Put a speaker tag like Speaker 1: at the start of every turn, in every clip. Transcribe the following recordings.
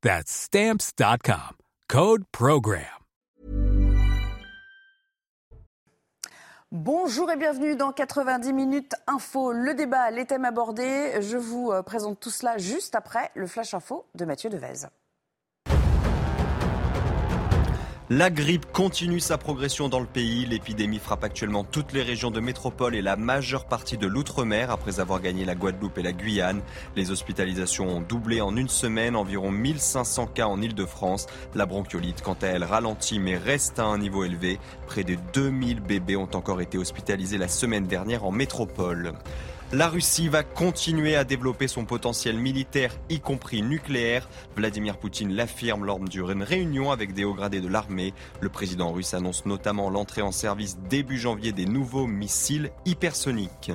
Speaker 1: That's Stamps.com. Code Program.
Speaker 2: Bonjour et bienvenue dans 90 minutes info. Le débat, les thèmes abordés. Je vous euh, présente tout cela juste après le flash info de Mathieu Devez.
Speaker 3: La grippe continue sa progression dans le pays. L'épidémie frappe actuellement toutes les régions de métropole et la majeure partie de l'outre-mer après avoir gagné la Guadeloupe et la Guyane. Les hospitalisations ont doublé en une semaine, environ 1500 cas en Ile-de-France. La bronchiolite, quant à elle, ralentit mais reste à un niveau élevé. Près de 2000 bébés ont encore été hospitalisés la semaine dernière en métropole. La Russie va continuer à développer son potentiel militaire, y compris nucléaire. Vladimir Poutine l'affirme lors d'une réunion avec des hauts gradés de l'armée. Le président russe annonce notamment l'entrée en service début janvier des nouveaux missiles hypersoniques.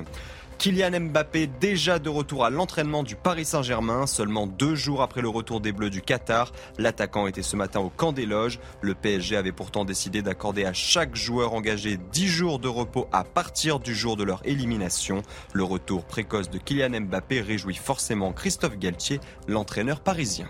Speaker 3: Kylian Mbappé déjà de retour à l'entraînement du Paris Saint-Germain, seulement deux jours après le retour des Bleus du Qatar. L'attaquant était ce matin au camp des loges. Le PSG avait pourtant décidé d'accorder à chaque joueur engagé 10 jours de repos à partir du jour de leur élimination. Le retour précoce de Kylian Mbappé réjouit forcément Christophe Galtier, l'entraîneur parisien.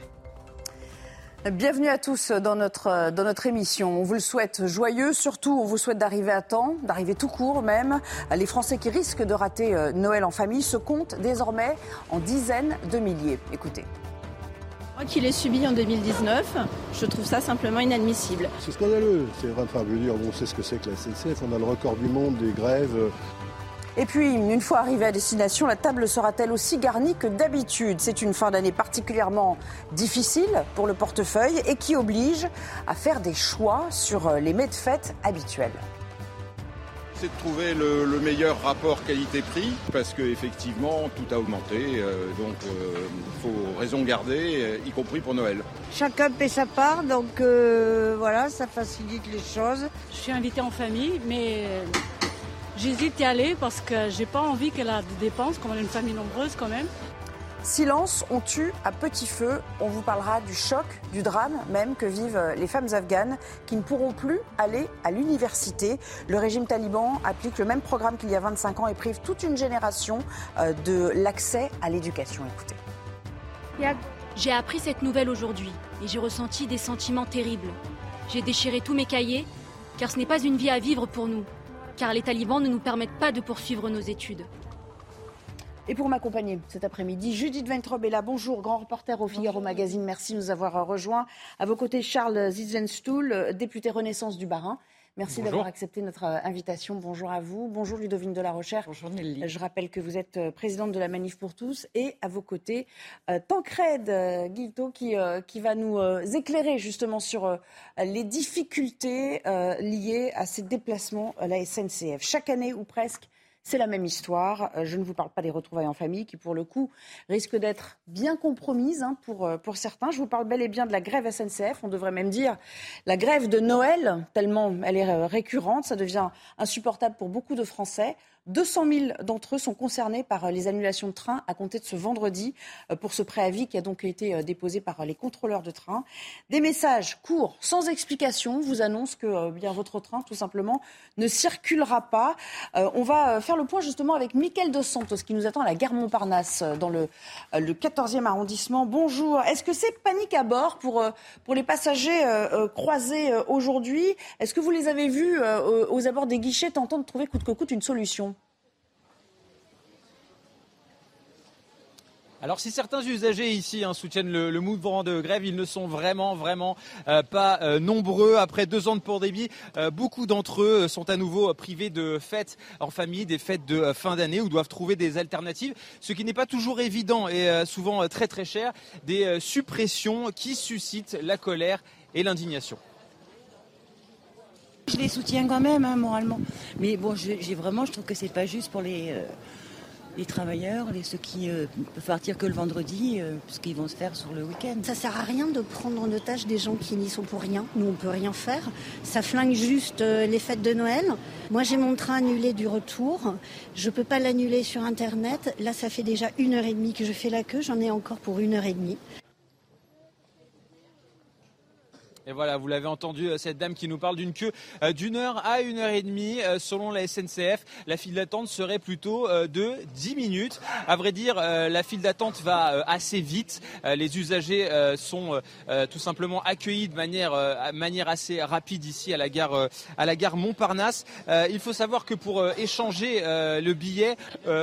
Speaker 2: Bienvenue à tous dans notre, dans notre émission. On vous le souhaite joyeux, surtout on vous souhaite d'arriver à temps, d'arriver tout court même. Les Français qui risquent de rater euh, Noël en famille se comptent désormais en dizaines de milliers. Écoutez.
Speaker 4: Moi qui l'ai subi en 2019, je trouve ça simplement inadmissible.
Speaker 5: C'est scandaleux. C'est enfin, je veux dire, on sait ce que c'est que la SNCF. On a le record du monde des grèves.
Speaker 2: Et puis, une fois arrivé à destination, la table sera-t-elle aussi garnie que d'habitude? C'est une fin d'année particulièrement difficile pour le portefeuille et qui oblige à faire des choix sur les mets de fête habituels.
Speaker 6: C'est de trouver le, meilleur rapport qualité-prix parce qu'effectivement tout a augmenté, euh, donc il euh, faut raison garder, euh, y compris pour Noël.
Speaker 7: Chacun paie sa part, donc voilà, ça facilite les choses.
Speaker 8: Je suis invitée en famille, mais J'hésite à y aller parce que j'ai pas envie qu'elle a des dépenses, comme elle a une famille nombreuse quand même.
Speaker 2: Silence, on tue à petit feu. On vous parlera du choc, du drame même que vivent les femmes afghanes qui ne pourront plus aller à l'université. Le régime taliban applique le même programme qu'il y a 25 ans et prive toute une génération euh, de l'accès à l'éducation. Écoutez.
Speaker 9: J'ai appris cette nouvelle aujourd'hui et j'ai ressenti des sentiments terribles. J'ai déchiré tous mes cahiers car ce n'est pas une vie à vivre pour nous car les talibans ne nous permettent pas de poursuivre nos études.
Speaker 2: Et pour m'accompagner cet après-midi, Judith Ventrob est là. Bonjour, grand reporter au Figaro Magazine. Merci de nous avoir rejoints. À vos côtés, Charles Zizenstuhl, député Renaissance du Barin. Merci d'avoir accepté notre euh, invitation. Bonjour à vous. Bonjour Ludovine de la Recherche.
Speaker 10: Bonjour Nelly.
Speaker 2: Je rappelle que vous êtes euh, présidente de la Manif pour tous et à vos côtés, euh, Tancred Guilto qui, qui va nous éclairer justement sur les difficultés liées à ces déplacements à la SNCF. Chaque année ou presque, c'est la même histoire. Euh, je ne vous parle pas des retrouvailles en famille qui, pour le coup, risquent d'être bien compromises hein, pour, euh, pour certains. Je vous parle bel et bien de la grève SNCF. On devrait même dire la grève de Noël, tellement elle est euh, récurrente. Ça devient insupportable pour beaucoup de Français. 200 000 d'entre eux sont concernés par euh, les annulations de train à compter de ce vendredi euh, pour ce préavis qui a donc été euh, déposé par les contrôleurs de train. Des messages courts, sans explication, vous annoncent que bien votre train, tout simplement, ne circulera pas. on va faire le point justement avec Mickaël Dos Santos qui nous attend à la gare Montparnasse dans le, le 14e arrondissement. Bonjour. Est-ce que c'est panique à bord pour, pour les passagers croisés aujourd'hui? Est-ce que vous les avez vus aux abords des guichets tentant de trouver coûte que coûte une solution?
Speaker 10: Alors si certains usagers ici hein, soutiennent le, mouvement de grève, ils ne sont vraiment vraiment euh, pas euh, nombreux. Après deux ans de pandémie, euh, beaucoup d'entre eux sont à nouveau privés de fêtes en famille, des fêtes de fin d'année ou doivent trouver des alternatives, ce qui n'est pas toujours évident et souvent très très cher. Des suppressions qui suscitent la colère et l'indignation.
Speaker 11: Je les soutiens quand même, hein, moralement. Mais bon, j'ai vraiment, je trouve que c'est pas juste pour les les travailleurs, les, ceux qui euh, peuvent partir que le vendredi, euh, puisqu'ils vont se faire sur le week-end.
Speaker 12: Ça sert à rien de prendre en otage des gens qui n'y sont pour rien. Nous, on peut rien faire. Ça flingue juste euh, les fêtes de Noël. Moi, j'ai mon train annulé du retour. Je peux pas l'annuler sur Internet. Là, ça fait déjà une heure et demie que je fais la queue. J'en ai encore pour une heure et demie.
Speaker 10: Et voilà, vous l'avez entendu, euh, cette dame qui nous parle d'une queue euh, d'une heure à une heure et demie. Euh, selon la SNCF, la file d'attente serait plutôt de 10 minutes. À vrai dire, la file d'attente va assez vite. Les usagers sont tout simplement accueillis de manière, manière assez rapide ici à la gare, à la gare Montparnasse. Il faut savoir que pour échanger le billet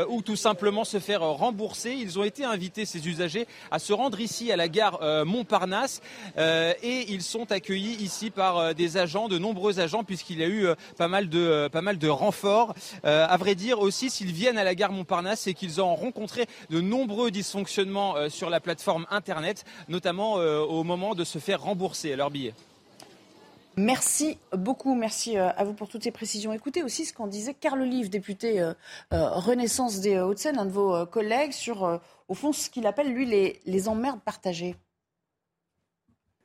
Speaker 10: ou tout simplement se faire rembourser, ils ont été invités, ces usagers, à se rendre ici à la gare Montparnasse et ils sont accueillis ici par euh, des agents, de nombreux agents, puisqu'il y a eu euh, pas mal de, euh, pas mal de renforts. à vrai dire aussi, s'ils viennent à la gare Montparnasse, c'est qu'ils ont rencontré de nombreux dysfonctionnements sur la plateforme Internet, notamment au moment de se faire rembourser leurs billets.
Speaker 2: Merci beaucoup, merci à vous pour toutes ces précisions. Écoutez aussi ce qu'en disait Carl Olive, député Renaissance des Hauts-de-Seine, un de vos collègues, sur au fond ce qu'il appelle lui les emmerdes partagées.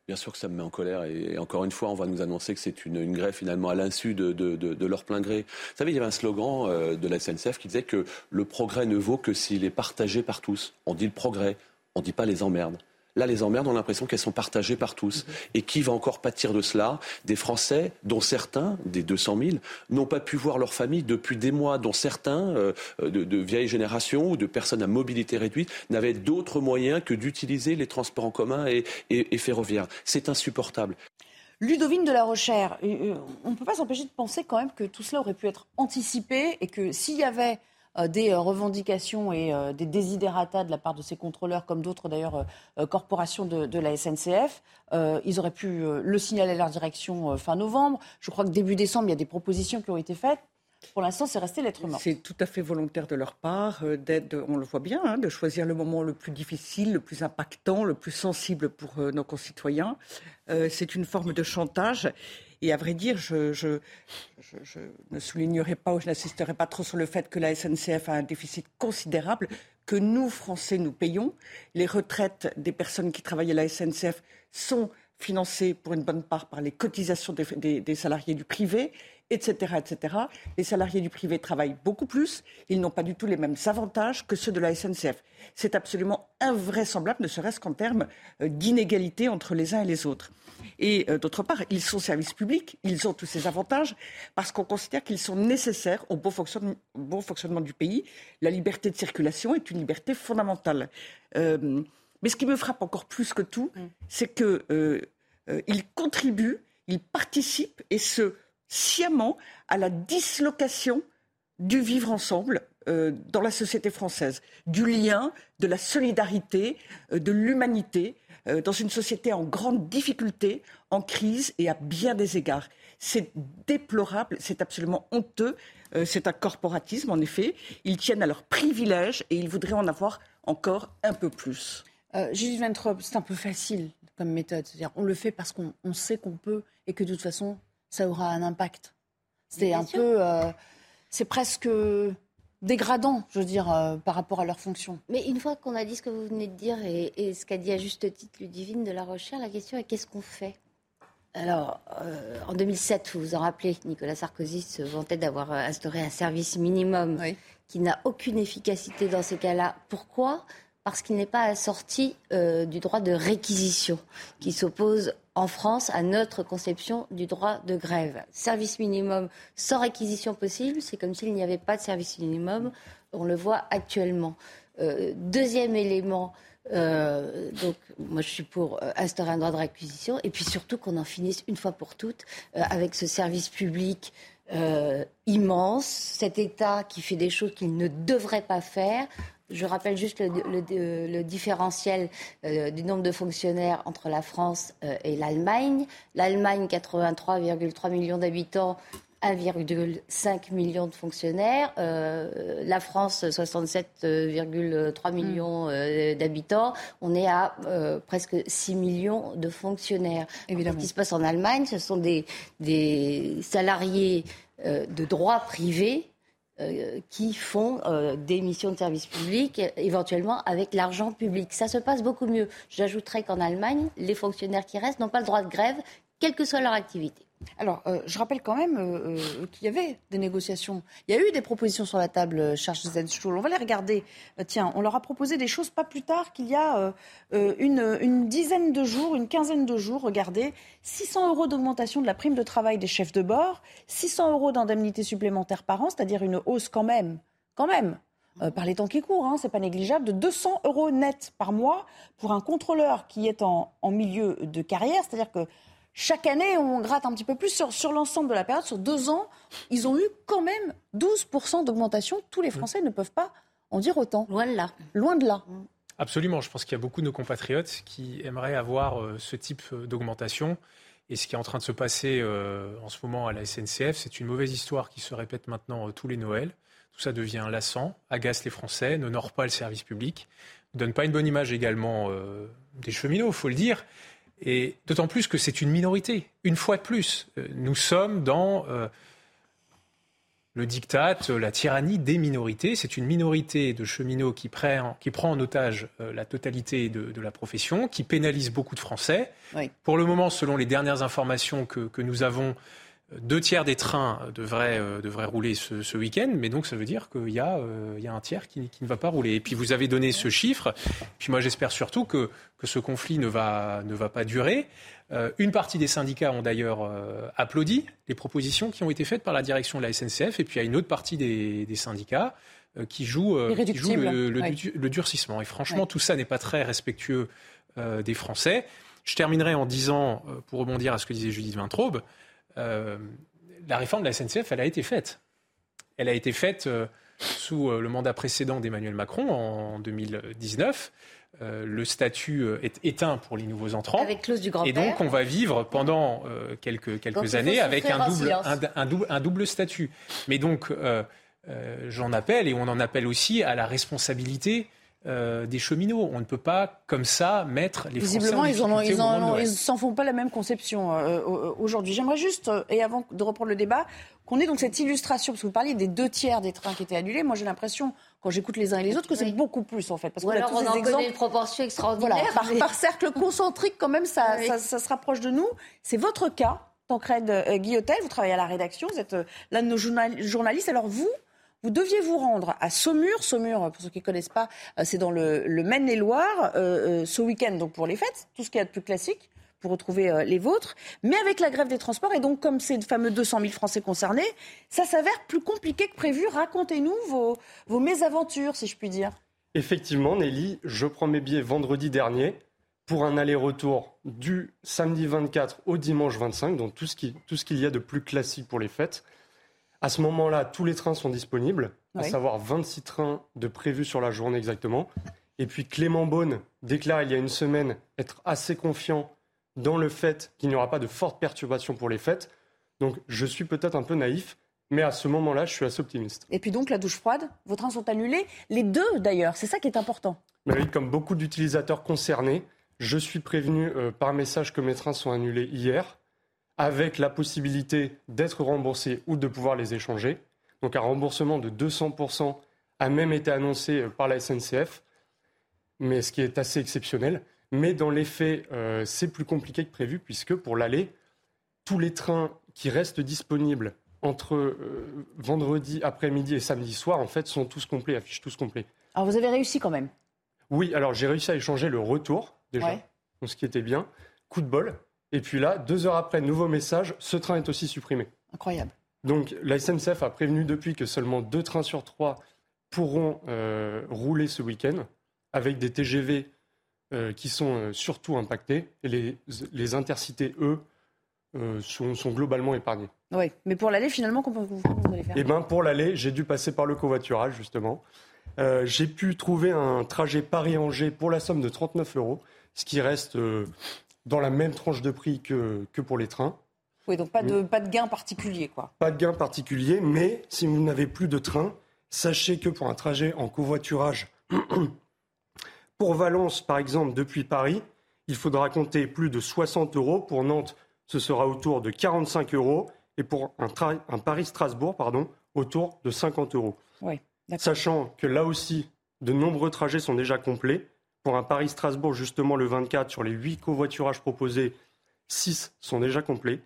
Speaker 13: Bien sûr que ça me met en colère et, encore une fois, on va nous annoncer que c'est une, grève finalement à l'insu de, leur plein gré. Vous savez, il y avait un slogan euh, de la SNCF qui disait que le progrès ne vaut que s'il est partagé par tous. On dit le progrès, on ne dit pas les emmerdes. Là, les emmerdes, on a l'impression qu'elles sont partagées par tous. Et qui va encore pâtir de cela? Des Français, dont certains, des 200 000, n'ont pas pu voir leur famille depuis des mois, dont certains, euh, de, vieilles générations ou de personnes à mobilité réduite, n'avaient d'autres moyens que d'utiliser les transports en commun et, et ferroviaires. C'est insupportable.
Speaker 2: Ludovine de la Rochère, euh, euh, on ne peut pas s'empêcher de penser quand même que tout cela aurait pu être anticipé et que s'il y avait euh, des euh, revendications et euh, des désidératas de la part de ces contrôleurs, comme d'autres d'ailleurs corporations de, la SNCF. ils auraient pu le signaler à leur direction fin novembre. Je crois que début décembre, il y a des propositions qui ont été faites. Pour l'instant, c'est resté lettre morte.
Speaker 14: C'est tout à fait volontaire de leur part, d'aide, on le voit bien, hein, de choisir le moment le plus difficile, le plus impactant, le plus sensible pour nos concitoyens. c'est une forme de chantage. Et à vrai dire, je, ne soulignerai pas ou je n'insisterai pas trop sur le fait que la SNCF a un déficit considérable que nous, Français, nous payons. Les retraites des personnes qui travaillent à la SNCF sont financées pour une bonne part par les cotisations des salariés du privé etc., etc. Les salariés du privé travaillent beaucoup plus. Ils n'ont pas du tout les mêmes avantages que ceux de la SNCF. C'est absolument invraisemblable, ne serait-ce qu'en termes euh, d'inégalité entre les uns et les autres. Et euh, d'autre part, ils sont services publics, ils ont tous ces avantages parce qu'on considère qu'ils sont nécessaires au bon fonctionnement, du pays. La liberté de circulation est une liberté fondamentale. Euh, mais ce qui me frappe encore plus que tout, mm. c'est qu'ils contribuent, ils participent et se sciemment à la dislocation du vivre ensemble euh, dans la société française, du lien, de la solidarité, euh, de l'humanité, euh, dans une société en grande difficulté, en crise et à bien des égards. C'est déplorable, c'est absolument honteux, c'est un corporatisme en effet. Ils tiennent à leurs privilèges et ils voudraient en avoir encore un peu plus.
Speaker 2: Julie Ventrop, c'est un peu facile comme méthode. C'est-à-dire, on le fait parce qu'on sait qu'on peut et que de toute façon, ça aura un impact. C'est un peu, euh, c'est presque dégradant, je veux dire, euh, par rapport à leur fonction.
Speaker 15: Mais une fois qu'on a dit ce que vous venez de dire et, ce qu'a dit à juste titre Ludivine de la Recherche, la question est qu'est-ce qu'on fait? Alors, euh, en 2007, vous vous en rappelez, Nicolas Sarkozy se vantait d'avoir instauré un service minimum qui n'a aucune efficacité dans ces cas-là. Pourquoi? Parce qu'il n'est pas assorti du droit de réquisition qui s'oppose en France à notre conception du droit de grève. Service minimum sans réquisition possible, c'est comme s'il n'y avait pas de service minimum. On le voit actuellement. Euh, deuxième élément, euh, donc moi je suis pour euh, instaurer un droit de réquisition et puis surtout qu'on en finisse une fois pour toutes avec ce service public immense, cet État qui fait des choses qu'il ne devrait pas faire, Je rappelle juste le, le, le différentiel euh, du nombre de fonctionnaires entre la France euh, et l'Allemagne. L'Allemagne, 83,3 millions d'habitants, 1,5 million de fonctionnaires. Euh, la France, 67,3 millions euh, d'habitants. On est à euh, presque 6 millions de fonctionnaires.
Speaker 2: Évidemment.
Speaker 15: Ce qui se passe en Allemagne, ce sont des, des salariés de droit privé qui font des missions de service public, éventuellement avec l'argent public. Ça se passe beaucoup mieux. J'ajouterais qu'en Allemagne, les fonctionnaires qui restent n'ont pas le droit de grève, quelle que soit leur activité.
Speaker 2: Alors, euh, je rappelle quand même euh, euh, qu'il y avait des négociations. Il y a eu des propositions sur la table, Charles Zenstuhl. On va les regarder. tiens, on leur a proposé des choses pas plus tard qu'il y a une, dizaine de jours, une quinzaine de jours. Regardez, 600 euros d'augmentation de la prime de travail des chefs de bord, 600 euros d'indemnité supplémentaire par an, c'est-à-dire une hausse quand même, quand même, par les temps qui courent, hein, c'est pas négligeable, de 200 euros net par mois pour un contrôleur qui est en milieu de carrière. C'est-à-dire que chaque année, on gratte un petit peu plus sur, l'ensemble de la période. Sur deux ans, ils ont eu quand même 12% d'augmentation. Tous les Français ne peuvent pas en dire autant.
Speaker 15: Loin de là.
Speaker 2: Loin de là.
Speaker 16: Absolument. Je pense qu'il y a beaucoup de nos compatriotes qui aimeraient avoir euh, ce type euh, d'augmentation. Et ce qui est en train de se passer euh, en ce moment à la SNCF, c'est une mauvaise histoire qui se répète maintenant tous les Noëls. Tout ça devient lassant, agace les Français, n'honore pas le service public, ne donne pas une bonne image également des cheminots, il faut le dire. Et d'autant plus que c'est une minorité. Une fois de plus, euh, nous sommes dans euh, le diktat, la tyrannie des minorités. C'est une minorité de cheminots qui prend, qui prend en otage euh, la totalité de, la profession, qui pénalise beaucoup de Français. Pour le moment, selon les dernières informations que, que nous avons, deux tiers des trains devraient, euh, devraient rouler ce, ce week-end, mais donc ça veut dire qu'il y, euh, y a un tiers qui, qui, ne va pas rouler. Et puis vous avez donné ce chiffre, puis moi j'espère surtout que, que ce conflit ne va, ne va pas durer. Euh, une partie des syndicats ont d'ailleurs applaudi les propositions qui ont été faites par la direction de la SNCF, et puis il y a une autre partie des, des syndicats qui jouent, qui joue le, le, le, durcissement. Et franchement, tout ça n'est pas très respectueux des Français. Je terminerai en disant, pour rebondir à ce que disait Judith Vintraube, euh, la réforme de la SNCF, elle a été faite. Elle a été faite euh, sous euh, le mandat précédent d'Emmanuel Macron en 2019. le statut est éteint pour les nouveaux entrants.
Speaker 15: Avec clause du grand-père.
Speaker 16: Et donc, on va vivre pendant quelques, quelques années avec un double, un, double, un double statut. Mais donc, j'en appelle, et on en appelle aussi à la responsabilité euh, des cheminots. On ne peut pas, comme ça, mettre les
Speaker 2: Visiblement,
Speaker 16: Français en
Speaker 2: ils n'en ils s'en font pas la même conception euh, aujourd'hui. J'aimerais juste, euh, et avant de reprendre le débat, qu'on ait donc cette illustration, parce que vous parliez des deux tiers des trains qui étaient annulés. Moi, j'ai l'impression, quand j'écoute les uns et les autres, que c'est beaucoup plus, en fait.
Speaker 15: Parce Ou alors on en connaît une proportion extraordinaire.
Speaker 2: par, cercle concentrique, quand même, ça, ça, se rapproche de nous. C'est votre cas, Tancred Guillotel. Vous travaillez à la rédaction, vous êtes l'un de nos journalistes. Alors, vous, vous deviez vous rendre à Saumur. Saumur, pour ceux qui ne connaissent pas, euh, c'est dans le, Maine-et-Loire, euh, euh, ce week-end, donc pour les fêtes, tout ce qu'il y a de plus classique pour retrouver les vôtres. Mais avec la grève des transports, et donc comme ces fameux 200 000 Français concernés, ça s'avère plus compliqué que prévu. Racontez-nous vos, vos mésaventures, si je puis dire.
Speaker 17: Effectivement, Nelly, je prends mes billets vendredi dernier pour un aller-retour du samedi 24 au dimanche 25, donc tout ce qu'il y a de plus classique pour les fêtes. À ce moment-là, tous les trains sont disponibles, à savoir 26 trains de prévus sur la journée exactement. Et puis Clément Beaune déclare il y a une semaine être assez confiant dans le fait qu'il n'y aura pas de fortes perturbations pour les fêtes. Donc je suis peut-être un peu naïf, mais à ce moment-là, je suis assez optimiste.
Speaker 2: Et puis donc la douche froide, vos trains sont annulés, les deux d'ailleurs, c'est ça qui est important.
Speaker 17: Mais oui, comme beaucoup d'utilisateurs concernés, je suis prévenu euh, par message que mes trains sont annulés hier avec la possibilité d'être remboursé ou de pouvoir les échanger. Donc un remboursement de 200% a même été annoncé euh, par la SNCF, mais ce qui est assez exceptionnel. Mais dans les faits, euh, c'est plus compliqué que prévu, puisque pour l'aller, tous les trains qui restent disponibles entre euh, vendredi après-midi et samedi soir, en fait, sont tous complets, affichent tous complets.
Speaker 2: Alors vous avez réussi quand même
Speaker 17: Oui, alors j'ai réussi à échanger le retour, déjà, ce qui était bien. Coup de bol, et puis là, deux heures après, nouveau message, ce train est aussi supprimé.
Speaker 2: Incroyable.
Speaker 17: Donc la SNCF a prévenu depuis que seulement deux trains sur trois pourront euh, rouler ce week-end, avec des TGV euh, qui sont euh, surtout impactés, et les, les intercités, eux, sont, sont, globalement épargnés.
Speaker 2: Oui, mais pour l'aller, finalement, comment vous, allez faire?
Speaker 17: Eh bien, pour l'aller, j'ai dû passer par le covoiturage, justement. J'ai pu trouver un trajet Paris-Angers pour la somme de 39 euros, ce qui reste dans la même tranche de prix que, que pour les trains.
Speaker 2: Oui, donc pas de, pas de gain particulier, quoi.
Speaker 17: Pas de gain particulier, mais si vous n'avez plus de train, sachez que pour un trajet en covoiturage pour Valence, par exemple, depuis Paris, il faudra compter plus de 60 euros. Pour Nantes, ce sera autour de 45 euros. Et pour un, un Paris-Strasbourg, pardon, autour de 50 euros.
Speaker 2: Oui,
Speaker 17: Sachant que là aussi, de nombreux trajets sont déjà complets. Pour un Paris-Strasbourg, justement, le 24, sur les 8 covoiturages proposés, 6 sont déjà complets.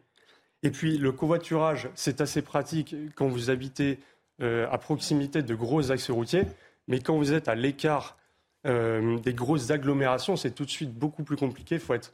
Speaker 17: Et puis, le covoiturage, c'est assez pratique quand vous habitez euh, à proximité de gros axes routiers. Mais quand vous êtes à l'écart euh, des grosses agglomérations, c'est tout de suite beaucoup plus compliqué. Il faut être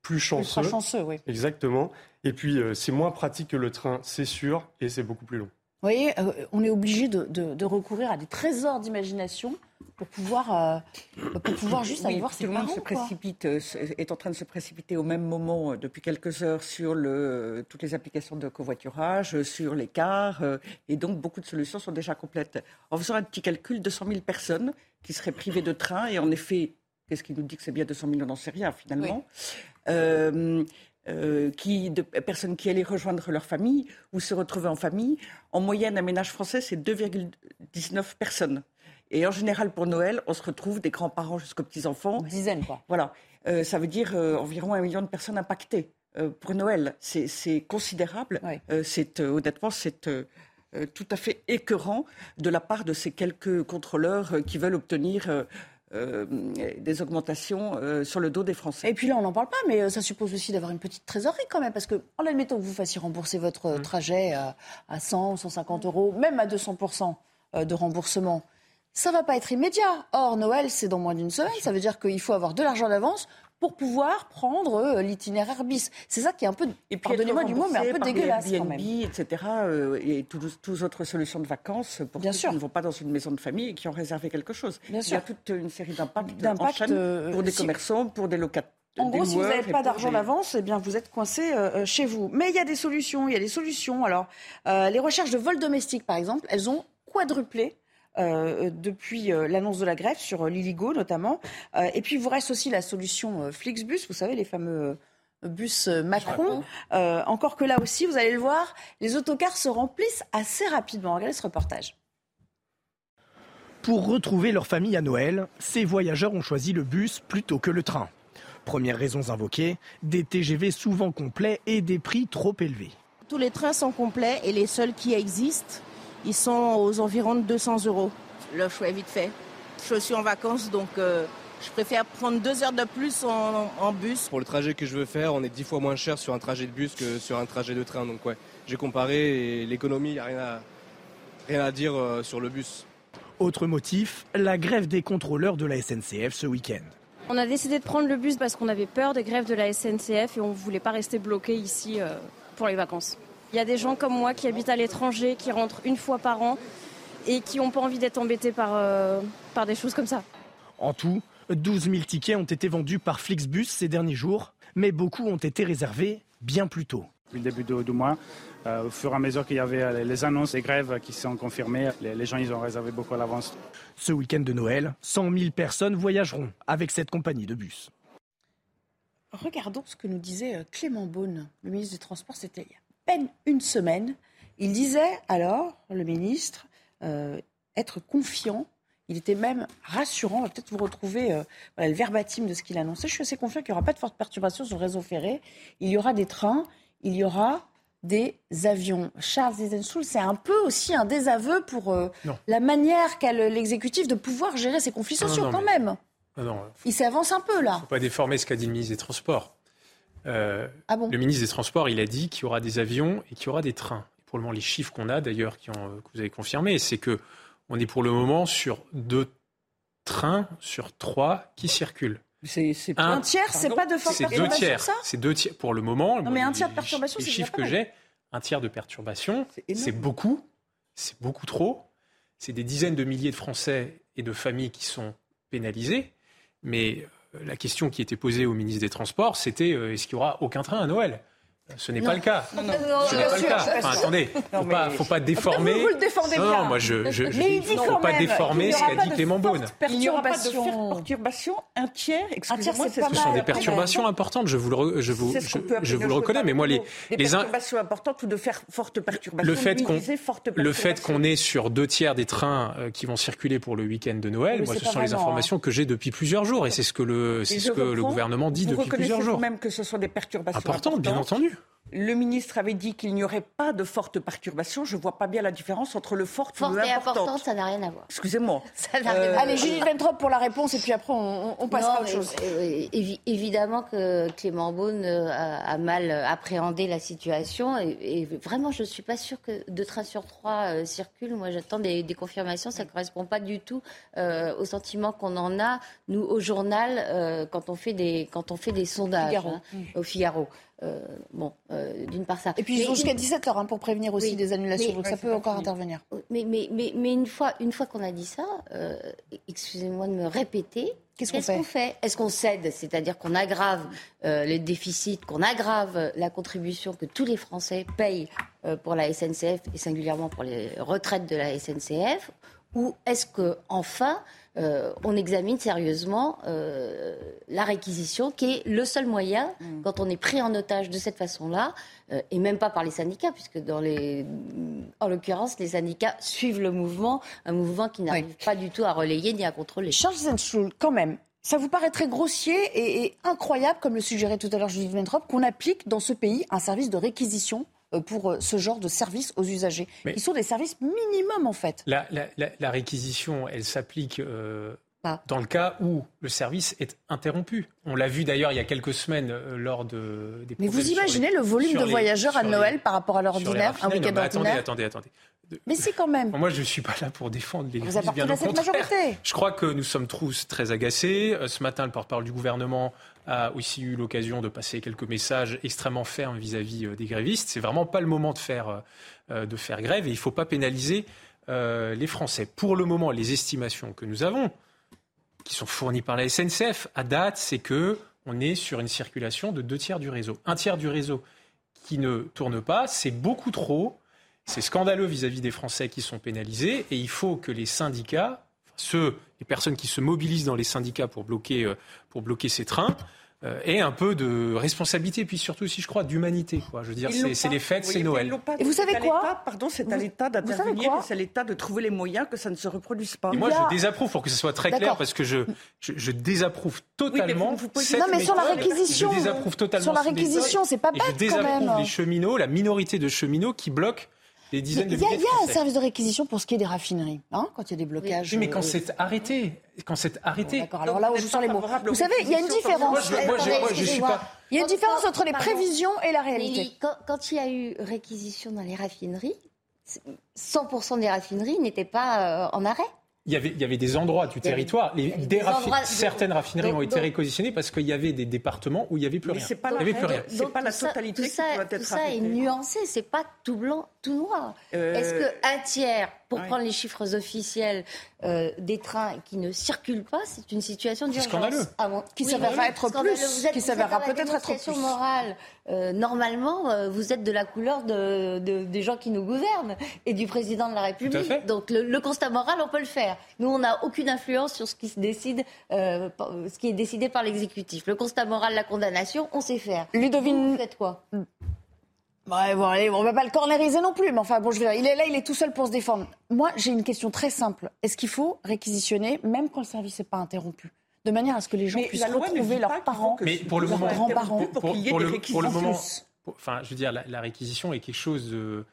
Speaker 17: plus chanceux.
Speaker 2: Plus chanceux, oui.
Speaker 17: Exactement. Et puis, euh, c'est moins pratique que le train, c'est sûr, et c'est beaucoup plus long.
Speaker 2: Vous voyez, euh, on est obligé de, de, de, recourir à des trésors d'imagination pour pouvoir, euh, pour pouvoir juste aller voir ses
Speaker 14: tout
Speaker 2: parents.
Speaker 14: le monde se précipite, est en train de se précipiter au même moment depuis quelques heures sur le, toutes les applications de covoiturage, sur les cars, et donc beaucoup de solutions sont déjà complètes. En faisant un petit calcul, 200 000 personnes qui seraient privées de train, et en effet, qu'est-ce qui nous dit que c'est bien 200 000 On n'en sait rien finalement. Euh, euh, qui, de personnes qui allaient rejoindre leur famille ou se retrouver en famille. En moyenne, un ménage français, c'est 2,19 personnes. Et en général, pour Noël, on se retrouve des grands-parents jusqu'aux petits-enfants.
Speaker 2: Une dizaine, quoi.
Speaker 14: Voilà. Euh, ça veut dire euh, environ un million de personnes impactées pour Noël. C'est considérable. C'est honnêtement, c'est tout à fait écœurant de la part de ces quelques contrôleurs qui veulent obtenir euh, des augmentations euh, sur le dos des Français.
Speaker 2: Et puis là, on n'en parle pas, mais euh, ça suppose aussi d'avoir une petite trésorerie quand même, parce que en admettant que vous fassiez rembourser votre
Speaker 14: Mmh.
Speaker 2: trajet à, à 100 ou 150 euros, même à 200% de remboursement, ça va pas être immédiat. Or, Noël, c'est dans moins d'une semaine, ça veut dire qu'il faut avoir de l'argent d'avance pour pouvoir prendre euh, l'itinéraire bis. C'est ça qui est un peu, pardonnez-moi du mot, mais un peu dégueulasse quand même.
Speaker 14: etc. euh, et toutes toutes autres solutions de vacances pour
Speaker 2: Bien
Speaker 14: ceux
Speaker 2: sûr.
Speaker 14: qui ne vont pas dans une maison de famille et qui ont réservé quelque chose.
Speaker 2: Bien
Speaker 14: Il y a toute une série d'impacts en
Speaker 2: D'impacts,
Speaker 14: chaîne
Speaker 2: euh,
Speaker 14: pour des
Speaker 2: si-
Speaker 14: commerçants, pour des locataires.
Speaker 2: En gros, si vous n'avez pas d'argent d'avance, eh bien, vous êtes coincé euh, euh, chez vous. Mais il y a des solutions, il y a des solutions. Alors, euh, les recherches de vols domestiques, par exemple, elles ont quadruplé. Euh, depuis euh, l'annonce de la grève sur euh, l'Illigo notamment. Euh, et puis il vous reste aussi la solution euh, Flixbus, vous savez, les fameux euh, bus Macron. Euh, encore que là aussi, vous allez le voir, les autocars se remplissent assez rapidement. Regardez ce reportage.
Speaker 18: Pour retrouver leur famille à Noël, ces voyageurs ont choisi le bus plutôt que le train. Premières raisons invoquées, des TGV souvent complets et des prix trop élevés.
Speaker 19: Tous les trains sont complets et les seuls qui existent, ils sont aux environs de 200 euros. Le choix est vite fait. Je suis en vacances, donc euh, je préfère prendre deux heures de plus en, en bus.
Speaker 20: Pour le trajet que je veux faire, on est dix fois moins cher sur un trajet de bus que sur un trajet de train. Donc ouais, j'ai comparé et l'économie, il n'y a rien à, rien à dire euh, sur le bus.
Speaker 18: Autre motif, la grève des contrôleurs de la SNCF ce week-end.
Speaker 21: On a décidé de prendre le bus parce qu'on avait peur des grèves de la SNCF et on ne voulait pas rester bloqué ici euh, pour les vacances. Il y a des gens comme moi qui habitent à l'étranger, qui rentrent une fois par an et qui n'ont pas envie d'être embêtés par, euh, par des choses comme ça.
Speaker 18: En tout, 12 000 tickets ont été vendus par Flixbus ces derniers jours, mais beaucoup ont été réservés bien plus tôt.
Speaker 22: Depuis le début du, mois, euh, au fur et à mesure qu'il y avait euh, les annonces des grèves qui sont confirmées, les, les gens ils ont réservé beaucoup à l'avance.
Speaker 18: Ce week-end de Noël, 100 000 personnes voyageront avec cette compagnie de bus.
Speaker 2: Regardons ce que nous disait Clément Beaune, le ministre des Transports, c'était à peine une semaine. Il disait alors, le ministre, euh, être confiant. Il était même rassurant. On va peut-être vous retrouver euh, voilà, le verbatim de ce qu'il annonçait. Je suis assez confiant qu'il n'y aura pas de forte perturbation sur le réseau ferré. Il y aura des trains, il y aura des avions. Charles Eisenschul, c'est un peu aussi un désaveu pour euh, la manière qu'a le- l'exécutif de pouvoir gérer ses conflits sociaux
Speaker 16: non,
Speaker 2: quand
Speaker 16: mais-
Speaker 2: même.
Speaker 16: Non, non,
Speaker 2: Il s'avance un peu là.
Speaker 16: faut pas déformer ce qu'a dit le ministre des Transports. Euh,
Speaker 2: Ah bon
Speaker 16: le ministre des Transports, il a dit qu'il y aura des avions et qu'il y aura des trains. Et pour le moment, les chiffres qu'on a, d'ailleurs, qui ont, que vous avez confirmés, c'est que on est pour le moment sur deux trains sur trois qui circulent.
Speaker 14: C'est
Speaker 2: Un tiers, c'est pas de forte
Speaker 16: C'est deux
Speaker 2: perturbation,
Speaker 16: tiers.
Speaker 2: ça?
Speaker 16: C'est deux tiers pour le moment.
Speaker 2: Non, mais un
Speaker 16: les-
Speaker 2: tiers de perturbation,
Speaker 16: Les chiffres
Speaker 2: pas
Speaker 16: que j'ai, un tiers de perturbation,
Speaker 14: énorme.
Speaker 16: c'est beaucoup. C'est beaucoup trop. C'est des dizaines de milliers de Français et de familles qui sont pénalisés. Mais euh, la question qui était posée au ministre des Transports, c'était euh, est-ce qu'il y aura aucun train à Noël? Ce n'est pas le cas.
Speaker 2: Non, non.
Speaker 16: Ce
Speaker 2: Non,
Speaker 16: n'est
Speaker 2: bien
Speaker 16: pas le
Speaker 2: sûr,
Speaker 16: cas.
Speaker 2: suis pas
Speaker 16: Enfin, attendez, pas,
Speaker 2: mais-
Speaker 16: faut pas déformer.
Speaker 2: Vous le défendez
Speaker 16: non,
Speaker 2: bien.
Speaker 16: non, moi je, je, je
Speaker 2: Mais
Speaker 16: dis,
Speaker 2: il dit
Speaker 16: faut pas
Speaker 2: même
Speaker 16: déformer ce qu'a dit Clément
Speaker 2: forte
Speaker 16: Beaune.
Speaker 14: Il n'y aura pas de
Speaker 2: perturbation.
Speaker 14: perturbation. Un tiers, excusez-moi,
Speaker 2: c'est
Speaker 14: c'est
Speaker 2: pas
Speaker 14: ce
Speaker 16: Ce sont des perturbations importantes, je vous le, je vous, je, vous
Speaker 14: ne
Speaker 16: le reconnais, mais
Speaker 14: le
Speaker 16: moi les, les,
Speaker 14: perturbations importantes ou de faire fortes perturbations.
Speaker 16: le fait qu'on le fait qu'on ait sur deux tiers des trains euh, qui vont circuler pour le week-end de Noël, moi ce sont les
Speaker 14: vraiment,
Speaker 16: informations que j'ai depuis plusieurs jours et c'est ce que le le gouvernement dit
Speaker 14: vous
Speaker 16: depuis plusieurs jours.
Speaker 14: vous-même que ce sont des perturbations
Speaker 16: Importantes, bien entendu.
Speaker 14: Le ministre avait dit qu'il n'y aurait pas de fortes perturbations. Je ne vois pas bien la différence entre le fort et
Speaker 23: Forte
Speaker 14: le
Speaker 23: et
Speaker 14: important.
Speaker 23: ça n'a rien à voir.
Speaker 14: Excusez-moi.
Speaker 23: Ça n'a rien à
Speaker 14: Euh,
Speaker 23: voir.
Speaker 2: Allez, Judith Ventrop pour la réponse et puis après on, on passera
Speaker 23: Non,
Speaker 2: à autre
Speaker 23: mais,
Speaker 2: chose.
Speaker 23: euh, évi- évidemment que Clément Beaune euh, a, a mal appréhendé la situation et, et vraiment je ne suis pas sûre que deux trains sur trois euh, circulent. Moi j'attends des, des confirmations, ça ne correspond pas du tout euh, au sentiment qu'on en a nous au journal euh, quand on fait des quand on fait des sondages
Speaker 2: Figaro.
Speaker 23: hein, au Figaro. Euh, bon, euh, d'une part ça.
Speaker 2: Et puis ils ont jusqu'à
Speaker 23: une-
Speaker 2: 17h pour prévenir aussi des annulations,
Speaker 23: mais-
Speaker 2: donc ça peut encore intervenir.
Speaker 23: mais, mais, mais, mais une fois, une fois qu'on a dit ça, euh, excusez-moi de me répéter,
Speaker 2: Qu'est-ce qu'on fait?
Speaker 23: Est-ce qu'on cède, c'est-à-dire qu'on aggrave euh, les déficits, qu'on aggrave la contribution que tous les Français payent euh, pour la SNCF et singulièrement pour les retraites de la SNCF, ou est-ce que enfin euh, on examine sérieusement euh, la réquisition, qui est le seul moyen, quand on est pris en otage de cette façon-là, euh, et même pas par les syndicats, puisque dans les, en l'occurrence, les syndicats suivent le mouvement, un mouvement qui n'arrive pas du tout à relayer ni à contrôler.
Speaker 2: Charles Zenschul, quand même, ça vous paraît très grossier et, et incroyable, comme le suggérait tout à l'heure Judith Ventrop, qu'on applique dans ce pays un service de réquisition pour euh, ce genre de services aux usagers,
Speaker 16: Mais-
Speaker 2: qui sont des services minimum en fait.
Speaker 16: La, la- la- la réquisition, elle s'applique euh,
Speaker 2: Pas.
Speaker 16: dans le cas où le service est interrompu. On l'a vu d'ailleurs il y a quelques semaines euh, lors de, des
Speaker 2: Mais vous imaginez
Speaker 16: les-
Speaker 2: le volume de
Speaker 16: les-
Speaker 2: voyageurs à
Speaker 16: les-
Speaker 2: Noël par rapport à l'ordinaire, un week-end
Speaker 16: mais attendez,
Speaker 2: ordinaire
Speaker 16: attendez, attendez.
Speaker 2: Mais si quand même.
Speaker 16: Moi, je ne suis pas là pour défendre les
Speaker 2: Vous appartenez à cette majorité.
Speaker 16: Je crois que nous sommes tous très agacés. Euh, Ce matin, le porte-parole du gouvernement a aussi eu l'occasion de passer quelques messages extrêmement fermes vis-à-vis euh, des grévistes. C'est vraiment pas le moment de faire, euh, de faire grève et il ne faut pas pénaliser les Français. Pour le moment, les estimations que nous avons, qui sont fournies par la SNCF à date, c'est que on est sur une circulation de deux tiers du réseau. Un tiers du réseau qui ne tourne pas, c'est beaucoup trop. C'est scandaleux vis-à-vis des Français qui sont pénalisés et il faut que les syndicats, ceux, les personnes qui se mobilisent dans les syndicats pour bloquer, euh, pour bloquer ces trains, euh, aient un peu de responsabilité et puis surtout aussi, je crois, d'humanité. Quoi. Je veux dire, c'est les fêtes, c'est Noël.
Speaker 2: Et vous savez quoi
Speaker 14: Pardon, c'est à l'État
Speaker 2: vous savez
Speaker 14: d'intervenir
Speaker 2: quoi
Speaker 14: et c'est à l'État de trouver les moyens que ça ne se reproduise pas.
Speaker 16: Et moi,
Speaker 2: a-
Speaker 16: je désapprouve, pour que ce soit très clair, parce que je, je, je désapprouve totalement
Speaker 14: vous- vous posez-
Speaker 16: cette
Speaker 2: Non, mais sur la réquisition,
Speaker 16: Je désapprouve totalement
Speaker 2: sur la réquisition, c'est pas
Speaker 16: Et
Speaker 2: bête,
Speaker 16: je
Speaker 2: quand
Speaker 16: désapprouve
Speaker 2: même.
Speaker 16: les cheminots, la minorité de cheminots qui bloquent des dizaines
Speaker 2: Mais
Speaker 16: de
Speaker 2: Il y a, y un service de réquisition pour ce qui est des raffineries, hein, quand il y a des blocages.
Speaker 16: Oui, mais quand
Speaker 2: euh,
Speaker 16: c'est arrêté, quand c'est arrêté.
Speaker 2: D'accord, alors là, on joue sur les mots. Vous savez, il y a une
Speaker 16: Moi,
Speaker 2: différence.
Speaker 16: je, moi, je, moi, je suis pas.
Speaker 2: Il y a une différence entre les prévisions et la réalité.
Speaker 23: Quand il y a eu réquisition dans les raffineries, 100% des raffineries n'étaient pas euh, en arrêt.
Speaker 16: Il y, avait, il y avait des endroits du territoire, les- des
Speaker 23: des
Speaker 16: raffi-
Speaker 23: endroits de-
Speaker 16: certaines raffineries
Speaker 23: donc-
Speaker 16: ont été
Speaker 23: donc-
Speaker 16: réquisitionnées parce qu'il y avait des départements où il n'y avait plus
Speaker 14: Mais
Speaker 16: rien.
Speaker 14: c'est pas
Speaker 16: il
Speaker 14: la
Speaker 16: n'y avait plus
Speaker 14: règle.
Speaker 16: rien.
Speaker 14: C'est
Speaker 23: Donc,
Speaker 14: pas la
Speaker 23: tout ça-
Speaker 14: totalité
Speaker 23: tout
Speaker 14: qui
Speaker 23: ça, tout ça est nuancé, c'est pas tout blanc, tout noir.
Speaker 14: Euh,
Speaker 23: Est-ce qu'un tiers, pour
Speaker 14: ouais.
Speaker 23: prendre les chiffres officiels, euh, des trains qui ne circulent pas, c'est une situation d'urgence
Speaker 16: scandaleux.
Speaker 23: Ah bon
Speaker 2: Qui
Speaker 23: Oui,
Speaker 2: s'avérera
Speaker 23: oui,
Speaker 2: être plus,
Speaker 23: Vous
Speaker 2: qui
Speaker 23: vous
Speaker 2: s'avérera peut-être être plus.
Speaker 23: morale. Euh, normalement, euh, vous êtes de la couleur de, de- des gens qui nous gouvernent et du président de la République.
Speaker 16: fait.
Speaker 23: Donc le, le constat moral, on peut le faire. Nous, on n'a aucune influence sur ce qui se décide, euh, ce qui est décidé par l'exécutif. Le constat moral, la condamnation, on sait faire.
Speaker 2: Ludovine-
Speaker 23: Vous faites quoi?
Speaker 2: Ouais, bon, allez, on va pas le cornériser non plus, mais enfin, bon, je veux dire, il est là, il est tout seul pour se défendre. Moi, j'ai une question très simple. Est-ce qu'il faut réquisitionner, même quand le service n'est pas interrompu, de manière à ce que les gens
Speaker 14: Mais
Speaker 2: puissent retrouver leurs parents,
Speaker 14: que
Speaker 16: Mais pour le
Speaker 2: leurs
Speaker 16: moment,
Speaker 2: grands-parents
Speaker 14: pour qu'il y ait des
Speaker 16: le, pour le
Speaker 14: réquisitions.
Speaker 16: moment, pour- enfin, je veux dire, la, la réquisition est quelque chose de euh,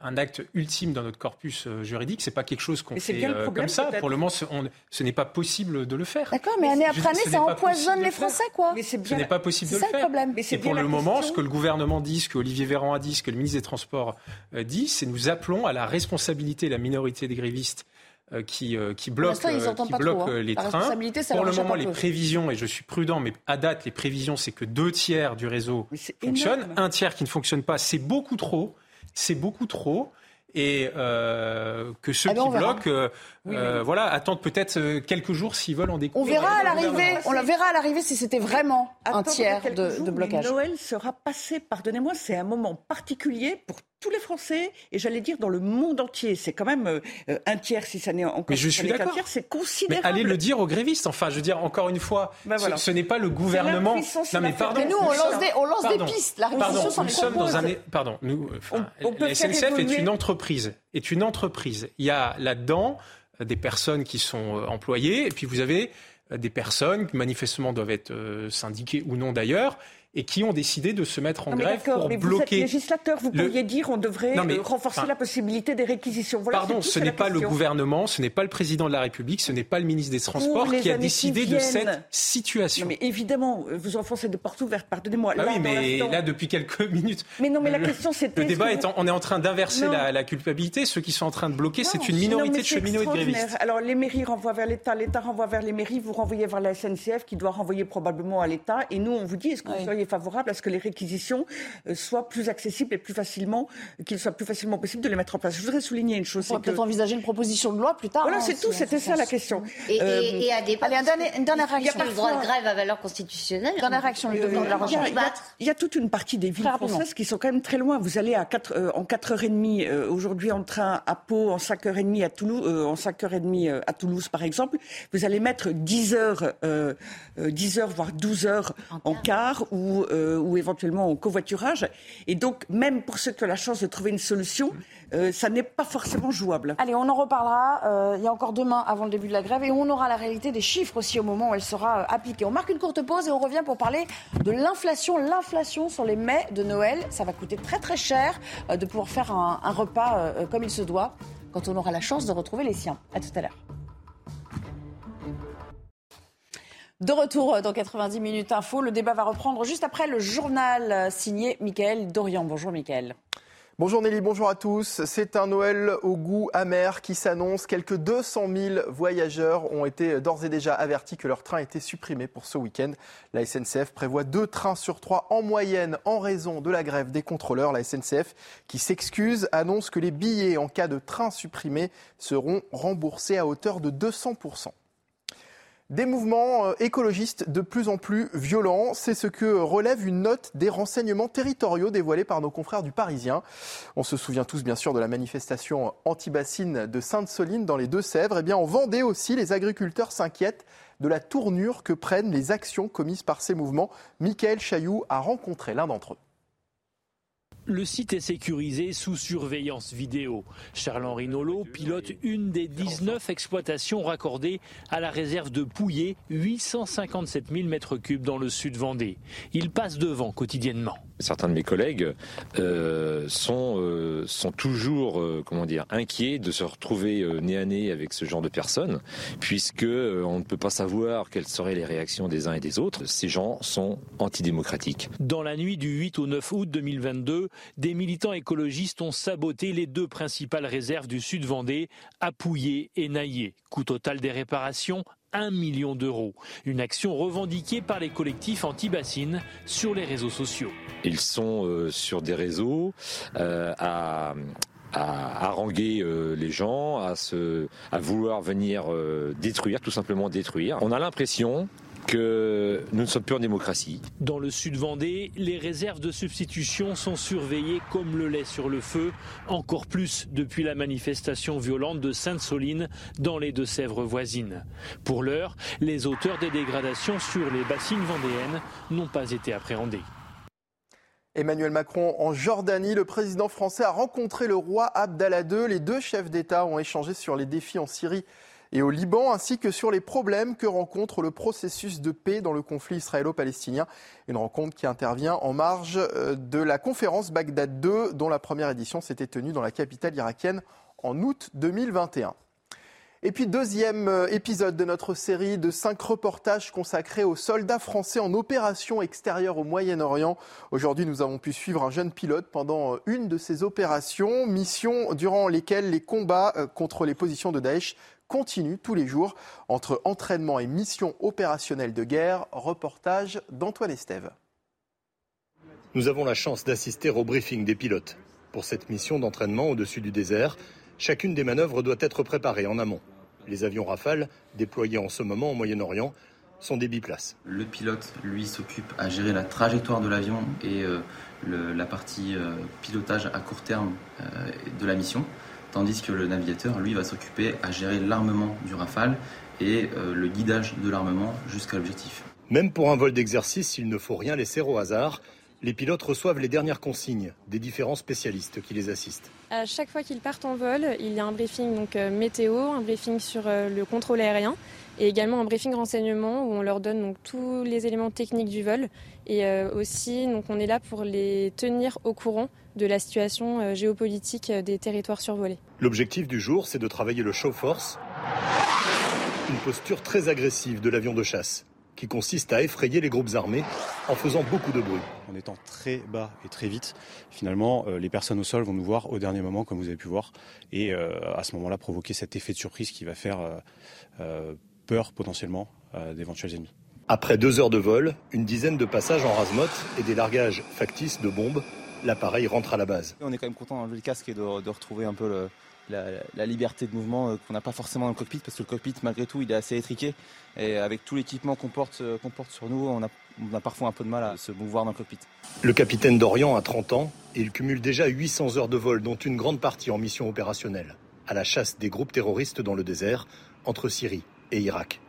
Speaker 16: un acte ultime dans notre corpus euh, juridique. C'est pas quelque chose qu'on fait
Speaker 14: bien le
Speaker 16: euh,
Speaker 14: problème,
Speaker 16: comme ça. Pour le moment, ce, n'est pas possible de le faire.
Speaker 2: D'accord, mais année après année, ça empoisonne les. Français, quoi.
Speaker 14: Mais
Speaker 16: Ce n'est pas possible de
Speaker 2: ça
Speaker 16: le
Speaker 2: le
Speaker 16: faire.
Speaker 2: problème.
Speaker 14: Mais
Speaker 16: Et pour le moment, ce que le gouvernement dit, ce que Olivier Véran a dit, ce que le ministre des Transports euh, dit, c'est nous appelons à la responsabilité de la minorité des grévistes euh, qui, euh, qui euh,
Speaker 2: entendent
Speaker 16: qui
Speaker 2: pas
Speaker 16: bloquent
Speaker 2: trop, hein.
Speaker 16: euh, les trains.
Speaker 2: responsabilité, ça
Speaker 16: Pour le moment, les
Speaker 2: peu.
Speaker 16: prévisions, et je suis prudent, mais à date, les prévisions, c'est que deux tiers du réseau
Speaker 14: énorme.
Speaker 16: un tiers qui ne fonctionne pas, c'est beaucoup trop. C'est beaucoup trop. et euh, que ceux
Speaker 2: Eh ben,
Speaker 16: qui
Speaker 2: on
Speaker 16: bloquent, euh,
Speaker 2: Oui,
Speaker 16: euh,
Speaker 2: oui.
Speaker 16: voilà, attendent peut-être quelques jours s'ils veulent en
Speaker 2: On
Speaker 16: découvrir.
Speaker 2: verra à
Speaker 16: le
Speaker 2: l'arrivée, on la verra à l'arrivée si c'était vraiment un tiers de,
Speaker 14: jours,
Speaker 2: de
Speaker 14: mais
Speaker 2: blocage.
Speaker 14: Noël sera passé, pardonnez-moi, c'est un moment particulier pour tous les Français et j'allais dire dans le monde entier. C'est quand même euh, euh, un tiers, si ça n'est encore
Speaker 16: Mais je
Speaker 14: si
Speaker 16: suis d'accord.
Speaker 14: tiers, c'est
Speaker 16: Mais
Speaker 14: considérable.
Speaker 16: allez le dire aux grévistes. Enfin, je veux dire, encore une fois,
Speaker 14: Ben
Speaker 16: ce-
Speaker 14: voilà.
Speaker 16: ce, n'est pas le gouvernement. Non, mais pardon.
Speaker 2: Mais nous, on lance des- on lance des
Speaker 16: pardon.
Speaker 2: pistes. La
Speaker 16: nous
Speaker 2: nous
Speaker 16: sommes dans un. Pardon, nous. enfin,
Speaker 14: On- on peut
Speaker 16: la SNCF est une entreprise. Est une entreprise. Il y a là-dedans euh, des personnes qui sont euh, employées, et puis vous avez euh, des personnes qui manifestement doivent être euh, syndiquées ou non d'ailleurs, et qui ont décidé de se mettre en
Speaker 14: Non,
Speaker 16: grève
Speaker 14: d'accord,
Speaker 16: pour
Speaker 14: mais vous êtes
Speaker 16: bloquer.
Speaker 14: législateur, vous
Speaker 16: le-
Speaker 14: pourriez dire on devrait
Speaker 16: Non, mais,
Speaker 14: euh, renforcer
Speaker 16: enfin,
Speaker 14: la possibilité des réquisitions. Voilà,
Speaker 16: Pardon, ce n'est pas le gouvernement, ce n'est pas le président de la République, ce n'est pas le ministre des Transports qui a décidé
Speaker 14: qui
Speaker 16: de cette situation.
Speaker 14: Non, mais évidemment, vous enfoncez des portes ouvertes, pardonnez-moi.
Speaker 16: Bah
Speaker 14: Là,
Speaker 16: oui, mais là, depuis quelques minutes.
Speaker 14: Mais non, mais la
Speaker 16: le-
Speaker 14: question, c'était
Speaker 16: Le débat est on est en train d'inverser la, la culpabilité. Ceux qui sont en train de bloquer, c'est une minorité de cheminots et de grévistes.
Speaker 14: Alors les mairies renvoient vers l'État, l'État renvoie vers les mairies, vous renvoyez vers la SNCF qui doit renvoyer probablement à l'État. Et nous, on vous dit, est-ce que vous seriez favorable à ce que les réquisitions euh, soient plus accessibles et plus facilement, qu'il soit plus facilement possible de les mettre en place Je voudrais souligner une chose.
Speaker 2: On
Speaker 14: que-
Speaker 2: peut-être envisager une proposition de loi plus tard.
Speaker 14: Voilà,
Speaker 2: hein,
Speaker 14: c'est
Speaker 2: si
Speaker 14: tout,
Speaker 2: on
Speaker 14: c'était ça la question.
Speaker 15: Et,
Speaker 14: Euh,
Speaker 15: et, et à des
Speaker 2: Allez, un dernier- une dernière
Speaker 15: Il y a
Speaker 2: réaction.
Speaker 15: pas le droit de grève à valeur constitutionnelle.
Speaker 2: Dernière réaction,
Speaker 15: peut
Speaker 2: de la
Speaker 14: Il y, a,
Speaker 2: recherche.
Speaker 14: il y a- il y a toute une partie des villes françaises qui sont quand même très loin. Vous allez à 4, euh, en 4h30 euh, aujourd'hui en train à Pau, en 5h30 à Toulouse, euh, en 5h30 euh, à Toulouse par exemple. Vous allez mettre 10 heures, euh, euh, 10 heures voire 12 heures en, car ou, euh, ou éventuellement en covoiturage. Et donc même pour ceux qui ont la chance de trouver une solution, euh, ça n'est pas forcément jouable.
Speaker 2: Allez, on en reparlera. euh, il y a encore demain avant le début de la grève et on aura la réalité des chiffres aussi au moment où elle sera appliquée. On marque une courte pause et on revient pour parler de l'inflation. L'inflation sur les mets de Noël, ça va coûter très très cher de pouvoir faire un, un repas comme il se doit quand on aura la chance de retrouver les siens. À tout à l'heure. De retour euh, dans 90 minutes info, le débat va reprendre juste après le journal euh, signé Mickaël Dorian. Bonjour Mickaël.
Speaker 24: Bonjour Nelly, bonjour à tous. C'est un Noël au goût amer qui s'annonce. Quelques 200 000 voyageurs ont été d'ores et déjà avertis que leur train était supprimé pour ce week-end. La SNCF prévoit deux trains sur trois en moyenne en raison de la grève des contrôleurs. La SNCF, qui s'excuse, annonce que les billets en cas de train supprimé seront remboursés à hauteur de 200 des mouvements euh, écologistes de plus en plus violents, c'est ce que relève une note des renseignements territoriaux dévoilés par nos confrères du Parisien. On se souvient tous bien sûr de la manifestation anti-bassine de Sainte-Soline dans les Deux-Sèvres. Eh bien, en Vendée aussi, les agriculteurs s'inquiètent de la tournure que prennent les actions commises par ces mouvements. Michael Chailloux a rencontré l'un d'entre eux.
Speaker 25: Le site est sécurisé sous surveillance vidéo. Charles-Henri pilote une des 19 exploitations raccordées à la réserve de Pouillet, 857 000 m3 dans le sud Vendée. Il passe devant quotidiennement.
Speaker 26: Certains de mes collègues euh, sont, euh, sont toujours euh, comment dire, inquiets de se retrouver nez à nez avec ce genre de personnes, puisque on ne peut pas savoir quelles seraient les réactions des uns et des autres. Ces gens sont antidémocratiques.
Speaker 25: Dans la nuit du 8 au 9 août 2022, des militants écologistes ont saboté les deux principales réserves du sud Vendée, à Pouillet et Naillé. Coût total des réparations 1 million d'euros. Une action revendiquée par les collectifs anti-bassines sur les réseaux sociaux.
Speaker 26: Ils sont euh, sur des réseaux euh, à à haranguer euh, les gens, à, se, à vouloir venir détruire, tout simplement détruire. On a l'impression que nous ne sommes plus en démocratie.
Speaker 25: Dans le sud Vendée, les réserves de substitution sont surveillées comme le lait sur le feu, encore plus depuis la manifestation violente de Sainte-Soline dans les Deux-Sèvres voisines. Pour l'heure, les auteurs des dégradations sur les bassines vendéennes n'ont pas été appréhendés.
Speaker 24: Emmanuel Macron en Jordanie, le président français a rencontré le roi Abdallah II. Les deux chefs d'État ont échangé sur les défis en Syrie et au Liban, ainsi que sur les problèmes que rencontre le processus de paix dans le conflit israélo-palestinien. Une rencontre qui intervient en marge euh, de la conférence Bagdad 2, dont la première édition s'était tenue dans la capitale irakienne en août 2021. Et puis deuxième euh, épisode de notre série de cinq reportages consacrés aux soldats français en opération extérieure au Moyen-Orient. Aujourd'hui, nous avons pu suivre un jeune pilote pendant euh, une de ces opérations, missions durant lesquelles les combats contre les positions de Daesh continuent tous les jours entre entraînement et mission opérationnelle de guerre. Reportage d'Antoine Estève.
Speaker 27: Nous avons la chance d'assister au briefing des pilotes.
Speaker 28: Pour cette mission d'entraînement au-dessus du désert, chacune des manœuvres doit être préparée en amont. Les avions Rafale, déployés en ce moment au Moyen-Orient, sont des biplaces.
Speaker 29: Le pilote, lui, s'occupe à gérer la trajectoire de l'avion et euh, la partie euh, pilotage à court terme euh, de la mission, tandis que le navigateur, lui, va s'occuper à gérer l'armement du Rafale et le guidage de l'armement jusqu'à l'objectif.
Speaker 28: Même pour un vol d'exercice, il ne faut rien laisser au hasard. Les pilotes reçoivent les dernières consignes des différents spécialistes qui les assistent.
Speaker 30: À chaque fois qu'ils partent en vol, il y a un briefing donc, météo, un briefing sur le contrôle aérien et également un briefing renseignement où on leur donne donc, tous les éléments techniques du vol et euh, aussi donc, on est là pour les tenir au courant de la situation euh, géopolitique euh, des territoires survolés.
Speaker 28: L'objectif du jour, c'est de travailler le show force, une posture très agressive de l'avion de chasse qui consiste à effrayer les groupes armés en faisant beaucoup de bruit.
Speaker 27: En étant très bas et très vite, finalement, les personnes au sol vont nous voir au dernier moment, comme vous avez pu voir, et à ce moment-là provoquer cet effet de surprise qui va faire peur potentiellement euh, d'éventuels ennemis.
Speaker 28: Après deux heures de vol, une dizaine de passages en rasemotte et des largages factices de bombes, l'appareil rentre à la base.
Speaker 31: On est quand même content d'enlever le casque et de, retrouver un peu la, liberté de mouvement euh, qu'on n'a pas forcément dans le cockpit parce que le cockpit malgré tout il est assez étriqué et avec tout l'équipement qu'on porte, euh, porte, sur nous on a, on a, parfois un peu de mal à se mouvoir dans le cockpit.
Speaker 28: Le capitaine Dorian a 30 ans et il cumule déjà 800 heures de vol dont une grande partie en mission opérationnelle à la chasse des groupes terroristes dans le désert entre Syrie et Irak.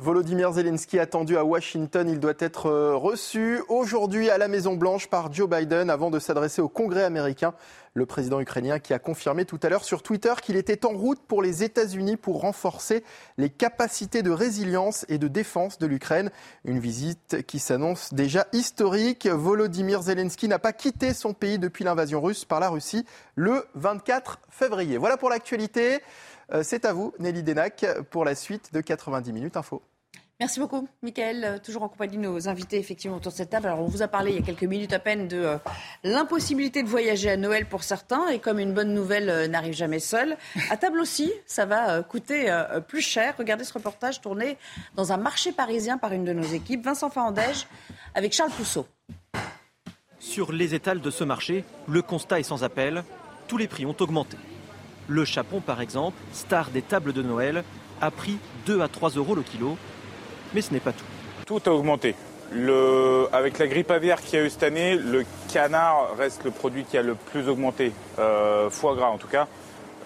Speaker 24: Volodymyr Zelensky attendu à Washington. Il doit être euh, reçu aujourd'hui à la Maison-Blanche par Joe Biden avant de s'adresser au Congrès américain. Le président ukrainien qui a confirmé tout à l'heure sur Twitter qu'il était en route pour les États-Unis pour renforcer les capacités de résilience et de défense de l'Ukraine. Une visite qui s'annonce déjà historique. Volodymyr Zelensky n'a pas quitté son pays depuis l'invasion russe par la Russie le 24 février. Voilà pour l'actualité. Euh, c'est à vous, Nelly Denac, pour la suite de 90 minutes info.
Speaker 2: Merci beaucoup, Michael. Euh, toujours en compagnie de nos invités, effectivement, autour de cette table. Alors, on vous a parlé il y a quelques minutes à peine de euh, l'impossibilité de voyager à Noël pour certains. Et comme une bonne nouvelle n'arrive jamais seule, à table aussi, ça va coûter plus cher. Regardez ce reportage tourné dans un marché parisien par une de nos équipes, Vincent Fandège, avec Charles Pousseau.
Speaker 32: Sur les étals de ce marché, le constat est sans appel. Tous les prix ont augmenté. Le chapon, par exemple, star des tables de Noël, a pris 2 à 3 euros le kilo. Mais ce n'est pas tout.
Speaker 33: Tout a augmenté. avec la grippe aviaire qu'il y a eu cette année, le canard reste le produit qui a le plus augmenté, euh, foie gras en tout cas,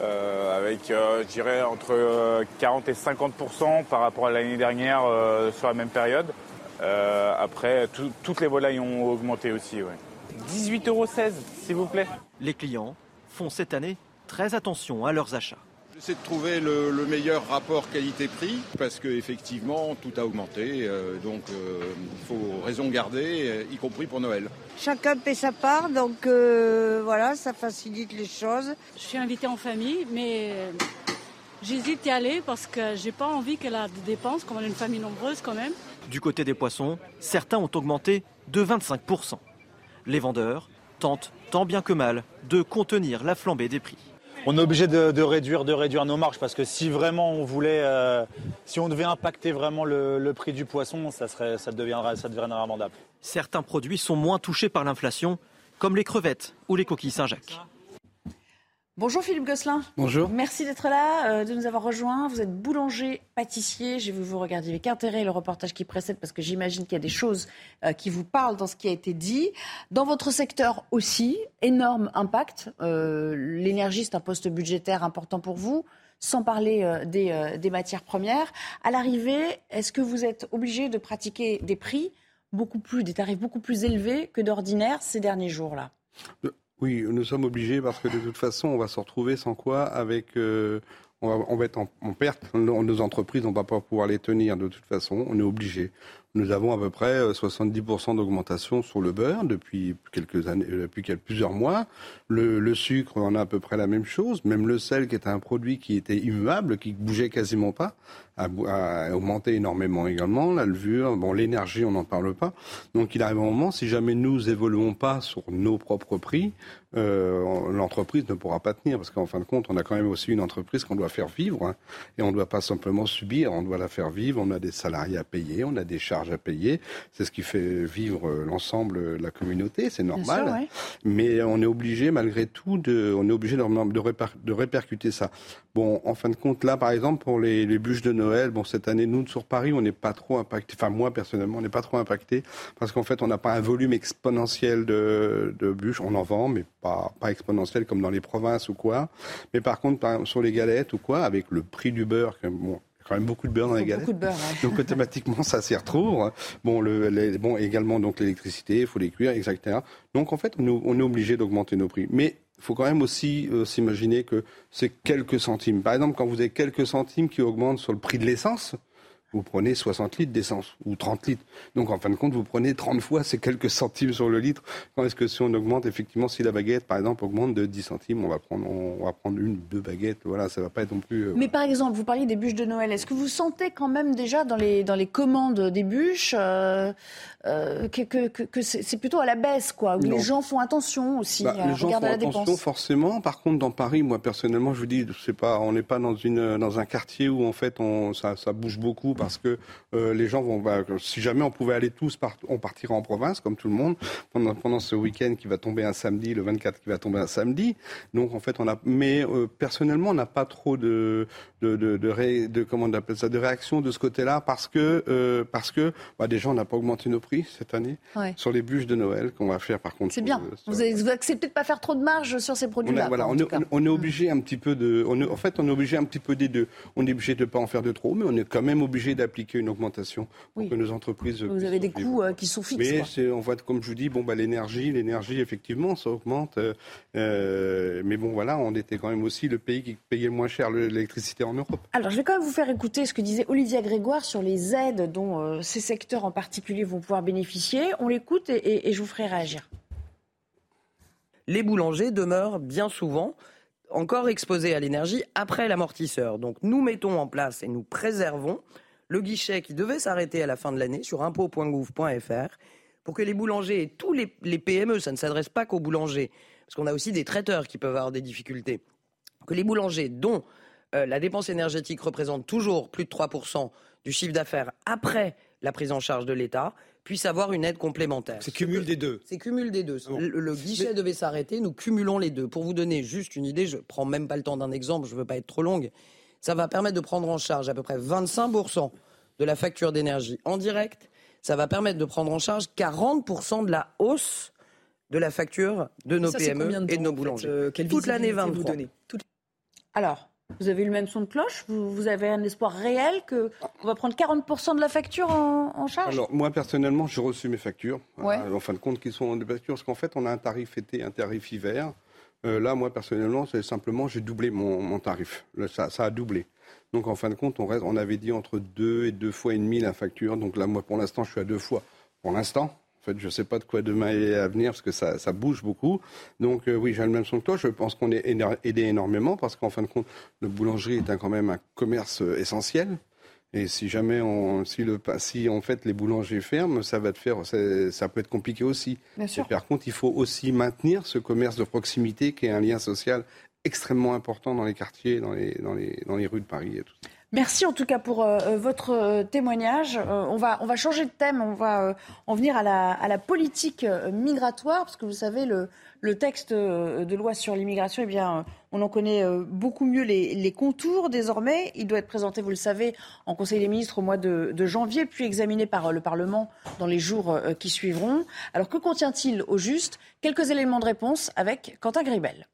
Speaker 33: euh, avec, euh, je dirais, entre 40 et 50% par rapport à l'année dernière sur la même période. après, toutes les volailles ont augmenté aussi. 18,16 euros, s'il vous plaît.
Speaker 32: Les clients font cette année très attention à leurs achats.
Speaker 34: J'essaie de trouver le, meilleur rapport qualité-prix parce qu'effectivement tout a augmenté, euh, donc euh, il faut raison garder, euh, y compris pour Noël.
Speaker 35: Chacun paie sa part, donc voilà, ça facilite les choses.
Speaker 8: Je suis invitée en famille, mais j'hésite à y aller parce que j'ai pas envie qu'elle ait des dépenses, comme on est une famille nombreuse quand même.
Speaker 32: Du côté des poissons, certains ont augmenté de 25%. Les vendeurs tentent tant bien que mal de contenir la flambée des prix
Speaker 36: on est obligé de, réduire, de réduire nos marges parce que si vraiment on voulait, euh, si on devait impacter vraiment le, prix du poisson, ça, deviendrait, ça.
Speaker 32: Certains produits sont moins touchés par l'inflation, comme les crevettes ou les coquilles Saint-Jacques.
Speaker 2: Bonjour Philippe Gosselin.
Speaker 37: Bonjour.
Speaker 2: Merci d'être là, euh, de nous avoir rejoints. Vous êtes boulanger, pâtissier. J'ai vu vous regarder avec intérêt le reportage qui précède parce que j'imagine qu'il y a des choses euh, qui vous parlent dans ce qui a été dit. Dans votre secteur aussi, énorme impact. Euh, l'énergie, c'est un poste budgétaire important pour vous, sans parler des, des, matières premières. À l'arrivée, est-ce que vous êtes obligé de pratiquer des prix beaucoup plus, des tarifs beaucoup plus élevés que d'ordinaire ces derniers jours-là?
Speaker 37: Oui, nous sommes obligés parce que de toute façon, on va se retrouver sans quoi avec. Euh, on, va, être en, en, perte. Nos entreprises, on ne va pas pouvoir les tenir de toute façon. On est obligé. Nous avons à peu près 70% euh, d'augmentation sur le beurre depuis quelques années, euh, depuis plusieurs mois. Le, sucre, on a à peu près la même chose. Même le sel, qui est un produit qui était immuable, qui bougeait quasiment pas, a, augmenté énormément également. La levure, bon, l'énergie, on n'en parle pas. Donc, il arrive un moment, si jamais nous évoluons pas sur nos propres prix, euh, l'entreprise ne pourra pas tenir parce qu'en fin de compte, on a quand même aussi une entreprise qu'on doit faire vivre hein, et on ne doit pas simplement subir, on doit la faire vivre. On a des salariés à payer, on a des charges charge à payer. C'est ce qui fait vivre l'ensemble de la communauté, c'est normal.
Speaker 2: sûr, ouais.
Speaker 37: Mais on est obligé, malgré tout, de, on est obligé de, de, réper- de répercuter ça. Bon, en fin de compte, là, par exemple, pour les, les bûches de Noël, bon, cette année, nous, sur Paris, on n'est pas trop impacté. Enfin, moi, personnellement, on n'est pas trop impacté parce qu'en fait, on n'a pas un volume exponentiel de, de bûches. On en vend, mais pas, pas exponentiel comme dans les provinces ou quoi. Mais par contre, par exemple, sur les galettes ou quoi, avec le prix du beurre, que, bon, il y a quand même beaucoup de beurre dans les galettes.
Speaker 2: Beurre. ouais.
Speaker 37: Donc automatiquement, ça s'y retrouve. Bon, le, les- bon également donc l'électricité, il faut les cuire, etc. Donc en fait, on, est- on est obligé d'augmenter nos prix. Mais faut quand même aussi euh, s'imaginer que c'est quelques centimes. Par exemple, quand vous avez quelques centimes qui augmentent sur le prix de l'essence, vous prenez 60 litres d'essence ou 30 litres. Donc en fin de compte, vous prenez 30 fois ces quelques centimes sur le litre. Quand est-ce que si on augmente, effectivement, si la baguette, par exemple, augmente de 10 centimes, on va prendre, on va prendre une, deux baguettes. Voilà, ça va pas être non plus. euh,
Speaker 2: Mais par exemple, vous parliez des bûches de Noël. Est-ce que vous sentez quand même déjà dans les, dans les commandes des bûches euh, euh, que, que, que- que c'est plutôt à la baisse, quoi, où
Speaker 37: Non.
Speaker 2: les gens font attention aussi,
Speaker 37: Bah, les gens font
Speaker 2: à la
Speaker 37: attention
Speaker 2: dépense
Speaker 37: forcément. Par contre, dans Paris, moi personnellement, je vous dis, c'est pas, on n'est pas dans une dans un quartier où en fait on ça, ça bouge beaucoup parce que euh, les gens vont. bah, si jamais on pouvait aller tous, part- on partirait en province comme tout le monde pendant pendant ce week-end qui va tomber un samedi, le 24 qui va tomber un samedi. Donc en fait, on a. Mais euh, personnellement, on n'a pas trop de de de, de, ré- de- comment on appelle ça de réaction de ce côté-là parce que euh, parce que bah, déjà on n'a pas augmenté nos prix cette année
Speaker 2: Ouais.
Speaker 37: sur les bûches de Noël qu'on va faire par contre.
Speaker 2: C'est bien.
Speaker 37: sur-
Speaker 2: Vous, avez- vous acceptez de pas faire trop de marge sur ces
Speaker 37: on,
Speaker 2: produits-là.
Speaker 37: a- voilà, on, est, on est obligé un petit peu de. On est- en fait, on est obligé un petit peu des deux. On est obligé de ne pas en faire de trop, mais on est quand même obligé d'appliquer une augmentation pour
Speaker 2: Oui.
Speaker 37: que nos entreprises.
Speaker 2: Vous avez des coûts euh, qui sont fixes.
Speaker 37: Mais c'est- on voit, comme je vous dis, bon, bah, l'énergie, l'énergie, effectivement, ça augmente. euh, euh, mais bon, voilà, on était quand même aussi le pays qui payait le moins cher l'électricité en Europe.
Speaker 2: Alors, je vais quand même vous faire écouter ce que disait Olivia Grégoire sur les aides dont euh, ces secteurs en particulier vont pouvoir bénéficier. On l'écoute et, et- et je vous ferai réagir.
Speaker 38: les boulangers demeurent bien souvent encore exposés à l'énergie après l'amortisseur. Donc nous mettons en place et nous préservons le guichet qui devait s'arrêter à la fin de l'année sur impôt.gouv.fr pour que les boulangers et tous les, les PME, ça ne s'adresse pas qu'aux boulangers, parce qu'on a aussi des traiteurs qui peuvent avoir des difficultés, que les boulangers dont euh, la dépense énergétique représente toujours plus de 3% du chiffre d'affaires après la prise en charge de l'État puissent avoir une aide complémentaire.
Speaker 39: C'est cumul des deux.
Speaker 38: C'est cumul des deux. Le, le guichet devait s'arrêter, nous cumulons les deux. Pour vous donner juste une idée, je prends même pas le temps d'un exemple, je veux pas être trop longue. Ça va permettre de prendre en charge à peu près 25% de la facture d'énergie en direct. Ça va permettre de prendre en charge 40% de la hausse de la facture de nos
Speaker 40: Ça,
Speaker 38: PME et de nos
Speaker 40: en fait
Speaker 38: boulangers.
Speaker 40: Euh, quelle
Speaker 38: Toute l'année
Speaker 40: visibilité vous
Speaker 38: 23.
Speaker 40: donnez Toute-
Speaker 2: Alors, vous avez eu le même son de cloche vous, vous avez un espoir réel que on va prendre 40% de la facture en, en charge?
Speaker 37: Alors, moi, personnellement, j'ai reçu mes factures.
Speaker 2: Ouais.
Speaker 37: Euh, en fin de compte, qui sont des factures. Parce qu'en fait, on a un tarif été, un tarif hiver. Euh, là, moi, personnellement, c'est simplement, j'ai doublé mon, mon tarif. Là, ça, ça a doublé. Donc, en fin de compte, on, reste, on avait dit entre deux et deux fois et demi la facture. Donc là, moi, pour l'instant, je suis à deux fois. Pour l'instant. En fait, je ne sais pas de quoi demain est à venir parce que ça, ça bouge beaucoup. Donc euh, oui, j'ai le même son que toi. Je pense qu'on est aidé énormément parce qu'en fin de compte, le boulangerie est un- quand même un commerce euh, essentiel. Et si jamais on, si le, si en fait les boulangers ferment, ça va te faire, ça, ça peut être compliqué aussi.
Speaker 2: Bien sûr.
Speaker 37: Et par contre, il faut aussi maintenir ce commerce de proximité qui est un lien social extrêmement important dans les quartiers, dans les, dans les, dans les rues de Paris et tout.
Speaker 2: Merci en tout cas pour euh, euh, votre euh, témoignage. On, va, on va changer de thème, on va en venir à la, à la politique migratoire, parce que vous savez, le, le texte de loi sur l'immigration, eh bien, on en connaît beaucoup mieux les, les contours désormais. Il doit être présenté, vous le savez, en Conseil des ministres au mois de, de janvier, puis examiné par le Parlement dans les jours qui suivront. Alors que contient-il au juste? Quelques éléments de réponse avec Quentin Gribel.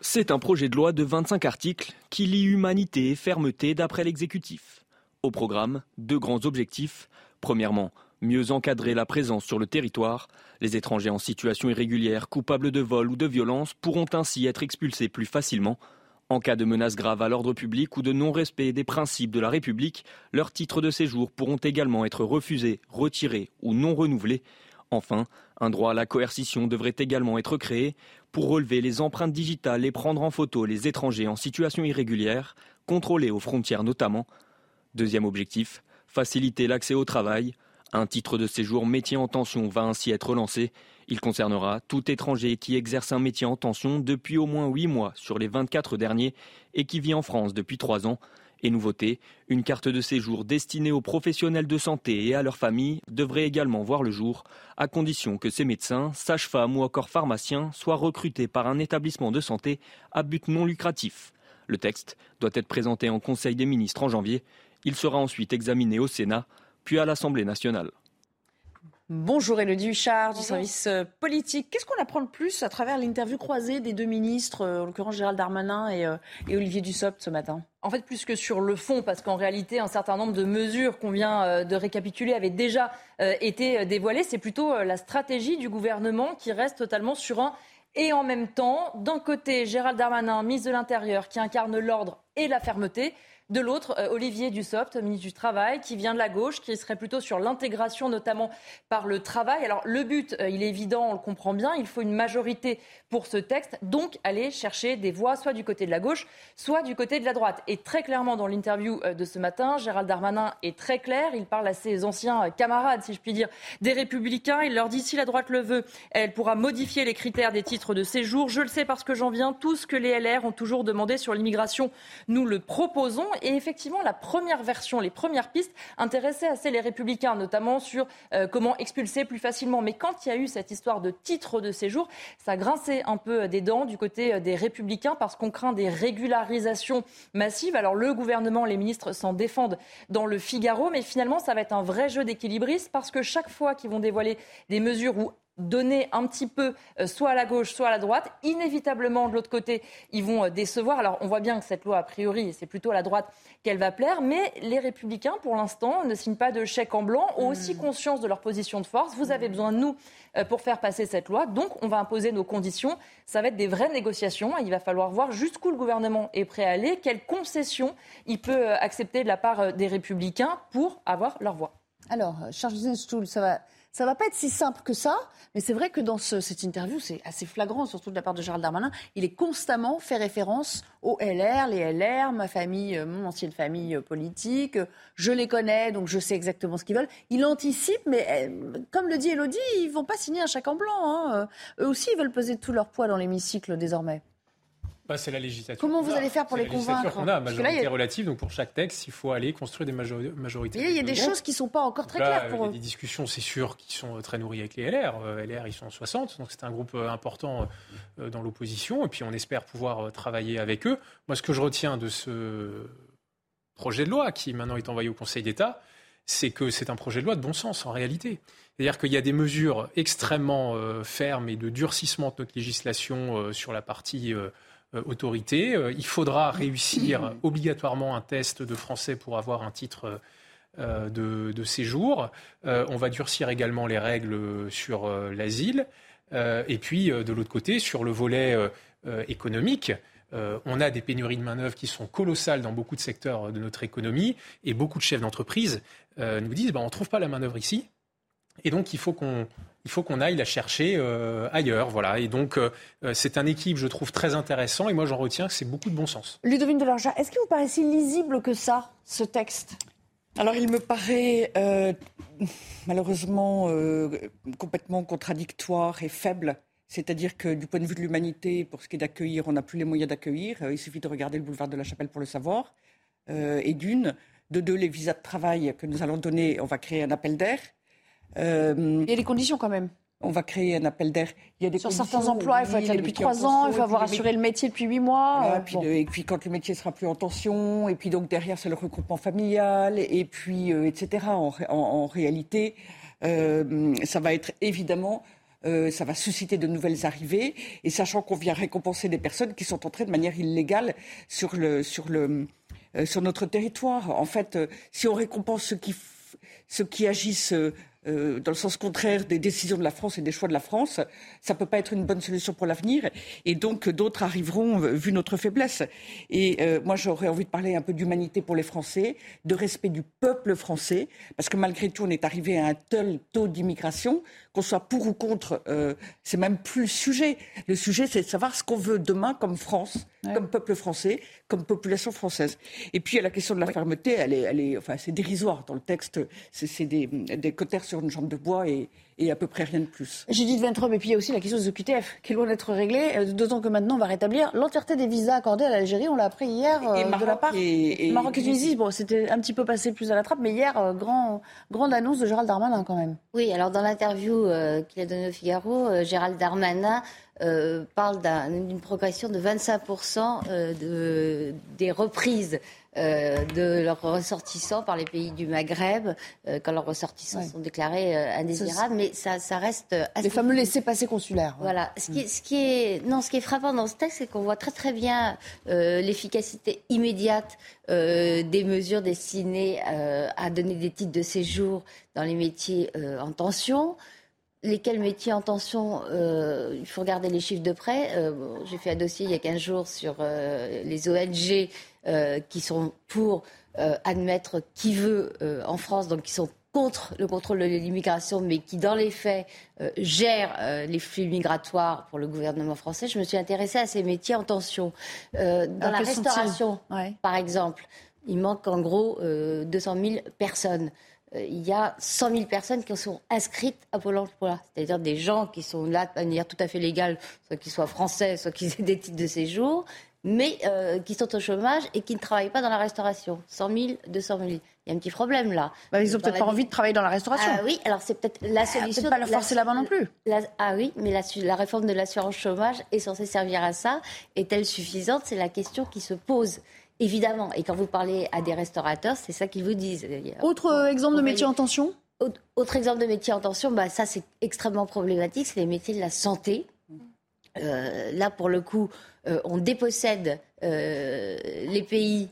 Speaker 41: C'est un projet de loi de 25 articles qui lie humanité et fermeté d'après l'exécutif. Au programme, deux grands objectifs. Premièrement, mieux encadrer la présence sur le territoire. Les étrangers en situation irrégulière, coupables de vol ou de violence, pourront ainsi être expulsés plus facilement. En cas de menace grave à l'ordre public ou de non-respect des principes de la République, leurs titres de séjour pourront également être refusés, retirés ou non renouvelés. Enfin, un droit à la coercition devrait également être créé pour relever les empreintes digitales et prendre en photo les étrangers en situation irrégulière, contrôlés aux frontières notamment. Deuxième objectif, faciliter l'accès au travail. Un titre de séjour métier en tension va ainsi être lancé. Il concernera tout étranger qui exerce un métier en tension depuis au moins 8 mois sur les 24 derniers et qui vit en France depuis 3 ans. Et nouveauté, une carte de séjour destinée aux professionnels de santé et à leurs familles devrait également voir le jour, à condition que ces médecins, sages-femmes ou encore pharmaciens soient recrutés par un établissement de santé à but non lucratif. Le texte doit être présenté en Conseil des ministres en janvier. Il sera ensuite examiné au Sénat, puis à l'Assemblée nationale.
Speaker 2: Bonjour Elodie Huchard du service euh, politique. Qu'est-ce qu'on apprend de plus à travers l'interview croisée des deux ministres, euh, en l'occurrence Gérald Darmanin et, euh, et Olivier Dussopt ce matin?
Speaker 39: En fait, plus que sur le fond, parce qu'en réalité, un certain nombre de mesures qu'on vient de récapituler avaient déjà été dévoilées. C'est plutôt la stratégie du gouvernement qui reste totalement sur un et en même temps, d'un côté, Gérald Darmanin, ministre de l'Intérieur, qui incarne l'ordre et la fermeté. De l'autre, euh, Olivier Dussopt, ministre du Travail, qui vient de la gauche, qui serait plutôt sur l'intégration, notamment par le travail. Alors le but, euh, il est évident, on le comprend bien, il faut une majorité pour ce texte, donc aller chercher des voix soit du côté de la gauche, soit du côté de la droite. Et très clairement, dans l'interview euh, de ce matin, Gérald Darmanin est très clair, il parle à ses anciens camarades, si je puis dire, des républicains, il leur dit si la droite le veut, elle pourra modifier les critères des titres de séjour. Je le sais parce que j'en viens, tout ce que les LR ont toujours demandé sur l'immigration, nous le proposons. Et effectivement, la première version, les premières pistes intéressaient assez les républicains, notamment sur euh, comment expulser plus facilement. Mais quand il y a eu cette histoire de titre de séjour, ça grinçait un peu des dents du côté euh, des républicains parce qu'on craint des régularisations massives. Alors le gouvernement, les ministres s'en défendent dans le Figaro, mais finalement, ça va être un vrai jeu d'équilibristes parce que chaque fois qu'ils vont dévoiler des mesures où donner un petit peu euh, soit à la gauche, soit à la droite. Inévitablement, de l'autre côté, ils vont euh, décevoir. Alors, on voit bien que cette loi, a priori, c'est plutôt à la droite qu'elle va plaire, mais les républicains, pour l'instant, ne signent pas de chèque en blanc, ont aussi hmm. conscience de leur position de force. Vous avez besoin de nous euh, pour faire passer cette loi, donc on va imposer nos conditions. Ça va être des vraies négociations. Il va falloir voir jusqu'où le gouvernement est prêt à aller, quelles concessions il peut accepter de la part des républicains pour avoir leur voix.
Speaker 2: Alors, Charles Stoul, ça va ça va pas être si simple que ça, mais c'est vrai que dans cette interview, c'est assez flagrant, surtout de la part de Gérald Darmanin. Il est constamment fait référence aux LR, les LR, ma famille, euh, mon ancienne famille euh, politique. Je les connais, donc je sais exactement ce qu'ils veulent. Il anticipe, mais euh, comme le dit Elodie, ils vont pas signer un chèque en blanc. Hein. Eux aussi, ils veulent peser tout leur poids dans l'hémicycle désormais.
Speaker 16: Bah, c'est la législation.
Speaker 2: Comment vous allez faire pour les convaincre
Speaker 16: qu'on a, majorité relative. Donc pour chaque texte, il faut aller construire des majorités.
Speaker 2: il y a des choses qui ne sont pas encore très claires pour
Speaker 16: eux. Il y a des discussions, c'est sûr, qui sont très nourries avec les LR. Euh, LR, ils sont 60, donc c'est un groupe euh, important euh, dans l'opposition. Et puis on espère pouvoir travailler avec eux. Moi, ce que je retiens de ce projet de loi, qui maintenant est envoyé au Conseil d'État, c'est que c'est un projet de loi de bon sens en réalité. C'est-à-dire qu'il y a des mesures extrêmement fermes et de durcissement de notre législation sur la partie euh, autorité. Euh, il faudra réussir obligatoirement un test de français pour avoir un titre euh, de, séjour. on va durcir également les règles sur l'asile. et puis, de l'autre côté, sur le volet économique, on a des pénuries de main-d'œuvre qui sont colossales dans beaucoup de secteurs de notre économie. Et beaucoup de chefs d'entreprise nous disent bah, on ne trouve pas la main-d'œuvre ici. Et donc, il faut qu'on il faut qu'on aille la chercher euh, ailleurs. Voilà. Et donc, euh, euh, c'est un équipe, je trouve, très intéressant. Et moi, j'en retiens que c'est beaucoup de bon sens.
Speaker 2: Ludovine Delarja, est-ce qu'il vous paraît si lisible que ça, ce texte?
Speaker 14: Alors, il me paraît malheureusement complètement contradictoire et faible. C'est-à-dire que du point de vue de l'humanité, pour ce qui est d'accueillir, on n'a plus les moyens d'accueillir. il suffit de regarder le boulevard de la Chapelle pour le savoir. et d'une. De deux, les visas de travail que nous allons donner, on va créer un appel d'air.
Speaker 2: Euh, il y a des conditions quand même.
Speaker 14: On va créer un appel d'air.
Speaker 2: Il y a des Sur certains emplois, il faut être là depuis trois ans, il faut avoir assuré le métier depuis huit mois.
Speaker 14: Euh, et puis quand le métier sera plus en tension, et puis donc derrière c'est le regroupement familial, et puis euh, etc. En, réalité, ça va être évidemment ça va susciter de nouvelles arrivées, et sachant qu'on vient récompenser des personnes qui sont entrées de manière illégale sur, le, sur, le, sur notre territoire. En fait, si on récompense ceux qui, ceux qui agissent euh, dans le sens contraire des décisions de la France et des choix de la France, ça ne peut pas être une bonne solution pour l'avenir. Et donc d'autres arriveront euh, vu notre faiblesse. Et euh, moi j'aurais envie de parler un peu d'humanité pour les Français, de respect du peuple français, parce que malgré tout on est arrivé à un tel taux d'immigration qu'on soit pour ou contre, c'est même plus le sujet. Le sujet c'est de savoir ce qu'on veut demain comme France, comme peuple français, comme population française. Et puis, la question de la fermeté, elle est, elle est, enfin, c'est dérisoire dans le texte. C'est des, des cotères sur une jambe de bois et,
Speaker 42: et à peu près rien de plus.
Speaker 2: J'ai dit 23, mais puis il y a aussi la question des OQTF, qui est loin d'être réglée, euh, d'autant que maintenant on va rétablir l'entièreté des visas accordés à l'Algérie. On l'a appris hier
Speaker 42: Et
Speaker 2: euh, de la part
Speaker 42: et- et-
Speaker 2: Maroc et Tunisie. Bon, c'était un petit peu passé plus à la trappe, mais hier, euh, grand, grande annonce de Gérald Darmanin quand même.
Speaker 23: Oui, alors dans l'interview euh, qu'il a donnée au Figaro, Gérald Darmanin euh, parle d'un- d'une progression de 25% euh, de, des reprises euh, de leurs ressortissants par les pays du Maghreb, quand leurs ressortissants sont déclarés indésirables, mais ça, ça reste assez
Speaker 2: Les fameux laissés-passer consulaires.
Speaker 23: voilà. Ce qui, est, ce qui est, non, ce qui est frappant dans ce texte, c'est qu'on voit très très bien l'efficacité immédiate des mesures destinées à donner des titres de séjour dans les métiers en tension. Lesquels métiers en tension euh, Il faut regarder les chiffres de près. Euh, bon, J'ai fait un dossier il y a 15 jours sur euh, les ONG qui sont pour admettre qui veut en France, donc qui sont contre le contrôle de l'immigration, mais qui, dans les faits, gèrent les flux migratoires pour le gouvernement français. Je me suis intéressée à ces métiers en tension. Dans la restauration, par exemple, il manque en gros euh, 200 000 personnes. Euh, il y a 100 000 personnes qui sont inscrites à Pôle emploi, c'est-à-dire des gens qui sont là de manière tout à fait légale, soit qu'ils soient français, soit qu'ils aient des titres de séjour, mais euh, qui sont au chômage et qui ne travaillent pas dans la restauration. 100 000, 200 000. Il y a un petit problème là.
Speaker 2: Bah, ils ont peut-être
Speaker 23: la
Speaker 2: pas
Speaker 23: vie-
Speaker 2: envie de travailler dans la restauration.
Speaker 23: Ah oui, alors c'est peut-être la solution.
Speaker 2: peut-être pas leur forcer la main non plus.
Speaker 23: la- ah oui, mais la, la réforme de l'assurance chômage est censée servir à ça. Est-elle suffisante? C'est la question qui se pose. Évidemment, et quand vous parlez à des restaurateurs, c'est ça qu'ils vous disent.
Speaker 2: Autre euh, exemple de métier en tension?
Speaker 23: Autre, autre exemple de métier en tension, bah, ça c'est extrêmement problématique, c'est les métiers de la santé. Euh, là, pour le coup, euh, on dépossède euh, les pays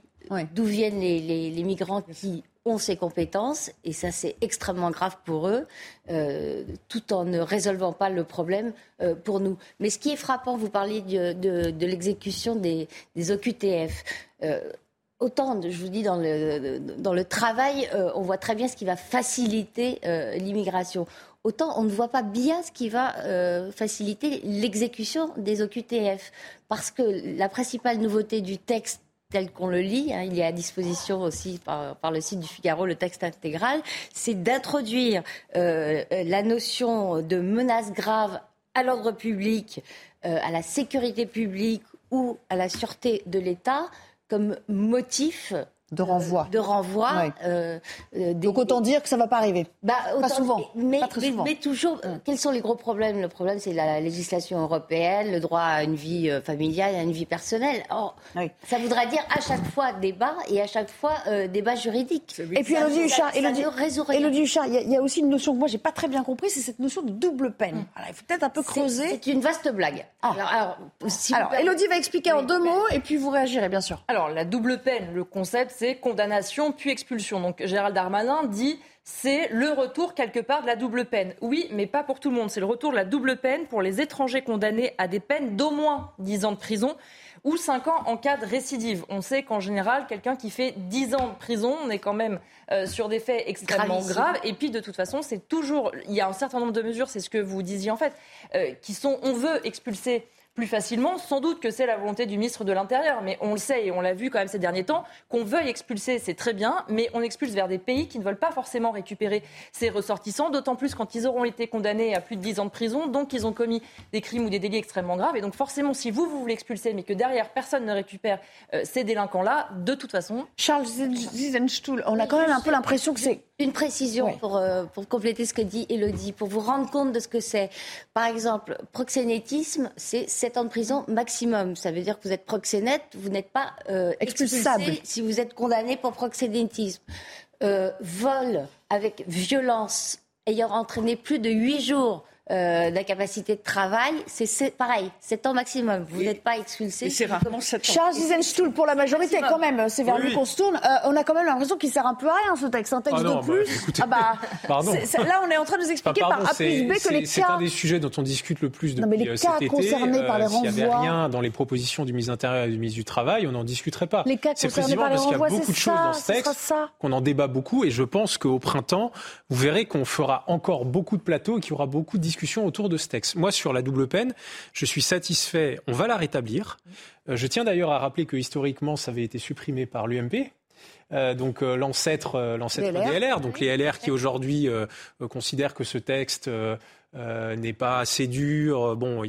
Speaker 23: d'où viennent les, les- les migrants qui ont ces compétences, et ça c'est extrêmement grave pour eux, euh, tout en ne résolvant pas le problème euh, pour nous. Mais ce qui est frappant, vous parliez de, de- l'exécution des, des OQTF. Euh, Autant, je vous dis, dans le, dans le travail, on voit très bien ce qui va faciliter l'immigration. Autant on ne voit pas bien ce qui va faciliter l'exécution des OQTF. Parce que la principale nouveauté du texte tel qu'on le lit, hein, il est à disposition aussi par, le site du Figaro, le texte intégral, c'est d'introduire euh, euh, la notion de menace grave à l'ordre public, euh, à la sécurité publique ou à la sûreté de l'État comme motif
Speaker 2: de renvoi.
Speaker 23: de renvoi.
Speaker 2: Ouais.
Speaker 23: euh, euh, des-
Speaker 2: Donc autant dire que ça va pas arriver.
Speaker 23: bah,
Speaker 2: Pas souvent.
Speaker 23: Mais,
Speaker 2: Pas très
Speaker 23: mais-
Speaker 2: souvent.
Speaker 23: mais toujours, euh, quels sont les gros problèmes? Le problème, c'est la législation européenne, le droit à une vie euh, familiale, à une vie personnelle. Or, ça voudra dire à chaque fois débat et à chaque fois euh, débat juridique.
Speaker 2: Et puis Elodie
Speaker 23: ne-
Speaker 2: Huchard, Elodie,
Speaker 23: ne
Speaker 2: il y, a- aussi une notion que moi j'ai pas très bien compris, c'est cette notion de double peine. Voilà, il faut peut-être un peu creuser.
Speaker 23: C'est une vaste blague. Alors, alors, si
Speaker 2: Alors, Elodie va expliquer en deux mots et puis vous réagirez bien sûr.
Speaker 39: Alors, la double peine, le concept, c'est condamnation puis expulsion. Donc, Gérald Darmanin dit c'est le retour quelque part de la double peine. Oui, mais pas pour tout le monde. C'est le retour de la double peine pour les étrangers condamnés à des peines d'au moins 10 ans de prison ou 5 ans en cas de récidive. On sait qu'en général, quelqu'un qui fait 10 ans de prison, on est quand même euh, sur des faits extrêmement
Speaker 23: Gravissime.
Speaker 39: graves. Et puis, de toute façon, c'est toujours. Il y a un certain nombre de mesures, c'est ce que vous disiez en fait, euh, qui sont. On veut expulser plus facilement. Sans doute que c'est la volonté du ministre de l'Intérieur, mais on le sait et on l'a vu quand même ces derniers temps, qu'on veuille expulser, c'est très bien, mais on expulse vers des pays qui ne veulent pas forcément récupérer ces ressortissants, d'autant plus quand ils auront été condamnés à plus de 10 ans de prison, donc ils ont commis des crimes ou des délits extrêmement graves. Et donc forcément, si vous, vous voulez expulser, mais que derrière personne ne récupère euh, ces délinquants-là, de toute façon...
Speaker 2: Charles Zizenstuhl, on a quand même un peu l'impression que c'est...
Speaker 23: Une précision
Speaker 2: Ouais.
Speaker 23: pour, euh, pour compléter ce que dit Elodie, pour vous rendre compte de ce que c'est. Par exemple, proxénétisme, c'est 7 ans de prison maximum. Ça veut dire que vous êtes proxénète, vous n'êtes pas euh,
Speaker 2: Expulsable.
Speaker 23: si vous êtes condamné pour proxénétisme. Euh, vol avec violence ayant entraîné plus de 8 jours euh, d'incapacité de travail, c'est- c'est pareil, 7 ans maximum. Vous n'êtes pas expulsé.
Speaker 42: C'est rarement
Speaker 23: commettez-
Speaker 42: 7 ans.
Speaker 2: Charles Zizenstuhl pour la majorité
Speaker 23: Maximum.
Speaker 2: quand même, c'est vers
Speaker 40: Oui,
Speaker 2: lui
Speaker 40: oui.
Speaker 2: qu'on se tourne. Euh, on a quand même l'impression qu'il sert un peu à rien ce texte, un texte
Speaker 40: Ah non,
Speaker 2: de
Speaker 40: bah,
Speaker 2: plus.
Speaker 40: écoutez,
Speaker 2: ah bah,
Speaker 40: pardon.
Speaker 2: c'est- c'est- là on est en train de nous expliquer
Speaker 40: pardon,
Speaker 2: par A plus
Speaker 40: c'est-
Speaker 2: B que
Speaker 40: c'est-
Speaker 2: les
Speaker 40: C'est
Speaker 2: cas
Speaker 40: un des sujets dont on discute le plus depuis
Speaker 2: Non, mais les
Speaker 40: euh,
Speaker 2: cas
Speaker 40: cet été.
Speaker 2: concernés par les
Speaker 40: S'il n'y avait
Speaker 2: renvois.
Speaker 40: rien dans les propositions du ministre de l'Intérieur et du ministre du Travail, on n'en discuterait pas.
Speaker 2: Les cas
Speaker 40: C'est
Speaker 2: concernés par les
Speaker 40: parce qu'il y a
Speaker 2: renvois,
Speaker 40: beaucoup
Speaker 2: c'est
Speaker 40: de choses dans
Speaker 2: ce
Speaker 40: texte qu'on en débat beaucoup et je pense qu'au printemps, vous verrez qu'on fera encore beaucoup de plateaux et qu'il y aura beaucoup de discussions autour de ce texte. Moi, sur la double peine, je suis satisfait. On va la rétablir. Euh, je tiens d'ailleurs à rappeler que historiquement, ça avait été supprimé par l'UMP.
Speaker 16: donc l'ancêtre l'ancêtre des LR, donc les LR qui aujourd'hui considèrent que ce texte n'est pas assez dur. Bon,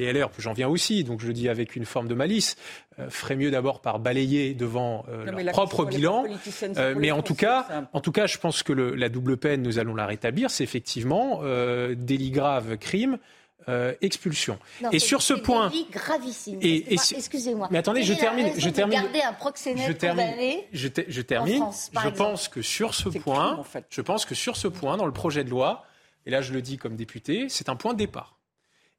Speaker 16: les LR, j'en viens aussi, donc je le dis avec une forme de malice, euh, ferait mieux d'abord par balayer devant euh, leur propre bilan. Euh, mais en tout cas, en tout cas, je pense que le, la double peine, nous allons la rétablir, c'est effectivement délit grave, crime. expulsion.
Speaker 23: Non,
Speaker 16: et sur ce point,
Speaker 23: gravissime.
Speaker 16: Et,
Speaker 23: excusez-moi.
Speaker 16: Mais attendez, je termine. Je termine.
Speaker 23: un proxénète
Speaker 16: je termine. Je, je termine.
Speaker 23: France,
Speaker 16: je pense que sur ce point, en fait. je pense que sur ce point, dans le projet de loi, et là je le dis comme député, c'est un point de départ.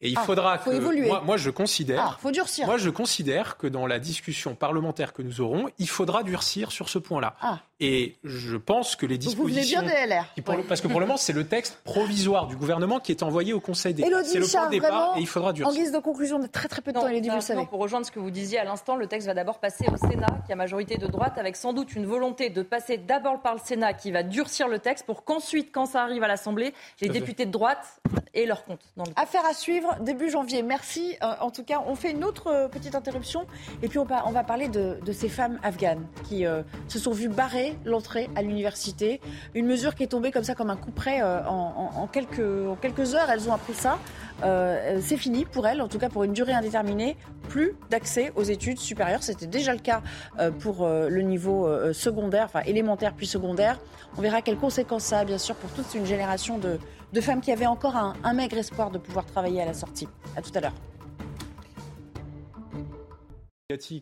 Speaker 16: Et il
Speaker 2: ah,
Speaker 16: faudra
Speaker 2: faut
Speaker 16: que
Speaker 2: évoluer.
Speaker 16: Moi, moi, je considère.
Speaker 2: Ah, faut durcir.
Speaker 16: Moi, je considère que dans la discussion parlementaire que nous aurons, il faudra durcir sur ce point-là.
Speaker 2: Ah.
Speaker 16: Et je pense que les dispositions.
Speaker 2: Vous venez bien des LR.
Speaker 16: Pour, Parce que pour le moment, c'est le texte provisoire du gouvernement qui est envoyé au Conseil d'État. C'est le point de départ et il faudra durcir.
Speaker 2: En guise de conclusion, de très très peu de temps, il dit, vous savez.
Speaker 39: Pour rejoindre ce que vous disiez à l'instant, le texte va d'abord passer au Sénat, qui a majorité de droite, avec sans doute une volonté de passer d'abord par le Sénat, qui va durcir le texte, pour qu'ensuite, quand ça arrive à l'Assemblée, les députés de droite aient leur compte. Dans le
Speaker 2: Affaire à suivre début janvier. Merci. Euh, en tout cas, on fait une autre euh, petite interruption et puis on, va, parler de, ces femmes afghanes qui euh, se sont vues barrer l'entrée à l'université. Une mesure qui est tombée comme ça, comme un coup près en quelques heures. Elles ont appris ça. C'est fini pour elles, en tout cas pour une durée indéterminée. Plus d'accès aux études supérieures. C'était déjà le cas pour le niveau secondaire, enfin élémentaire puis secondaire. On verra quelles conséquences ça a, bien sûr, pour toute une génération de, de femmes qui avaient encore un, un maigre espoir de pouvoir travailler à la sortie. À tout à l'heure.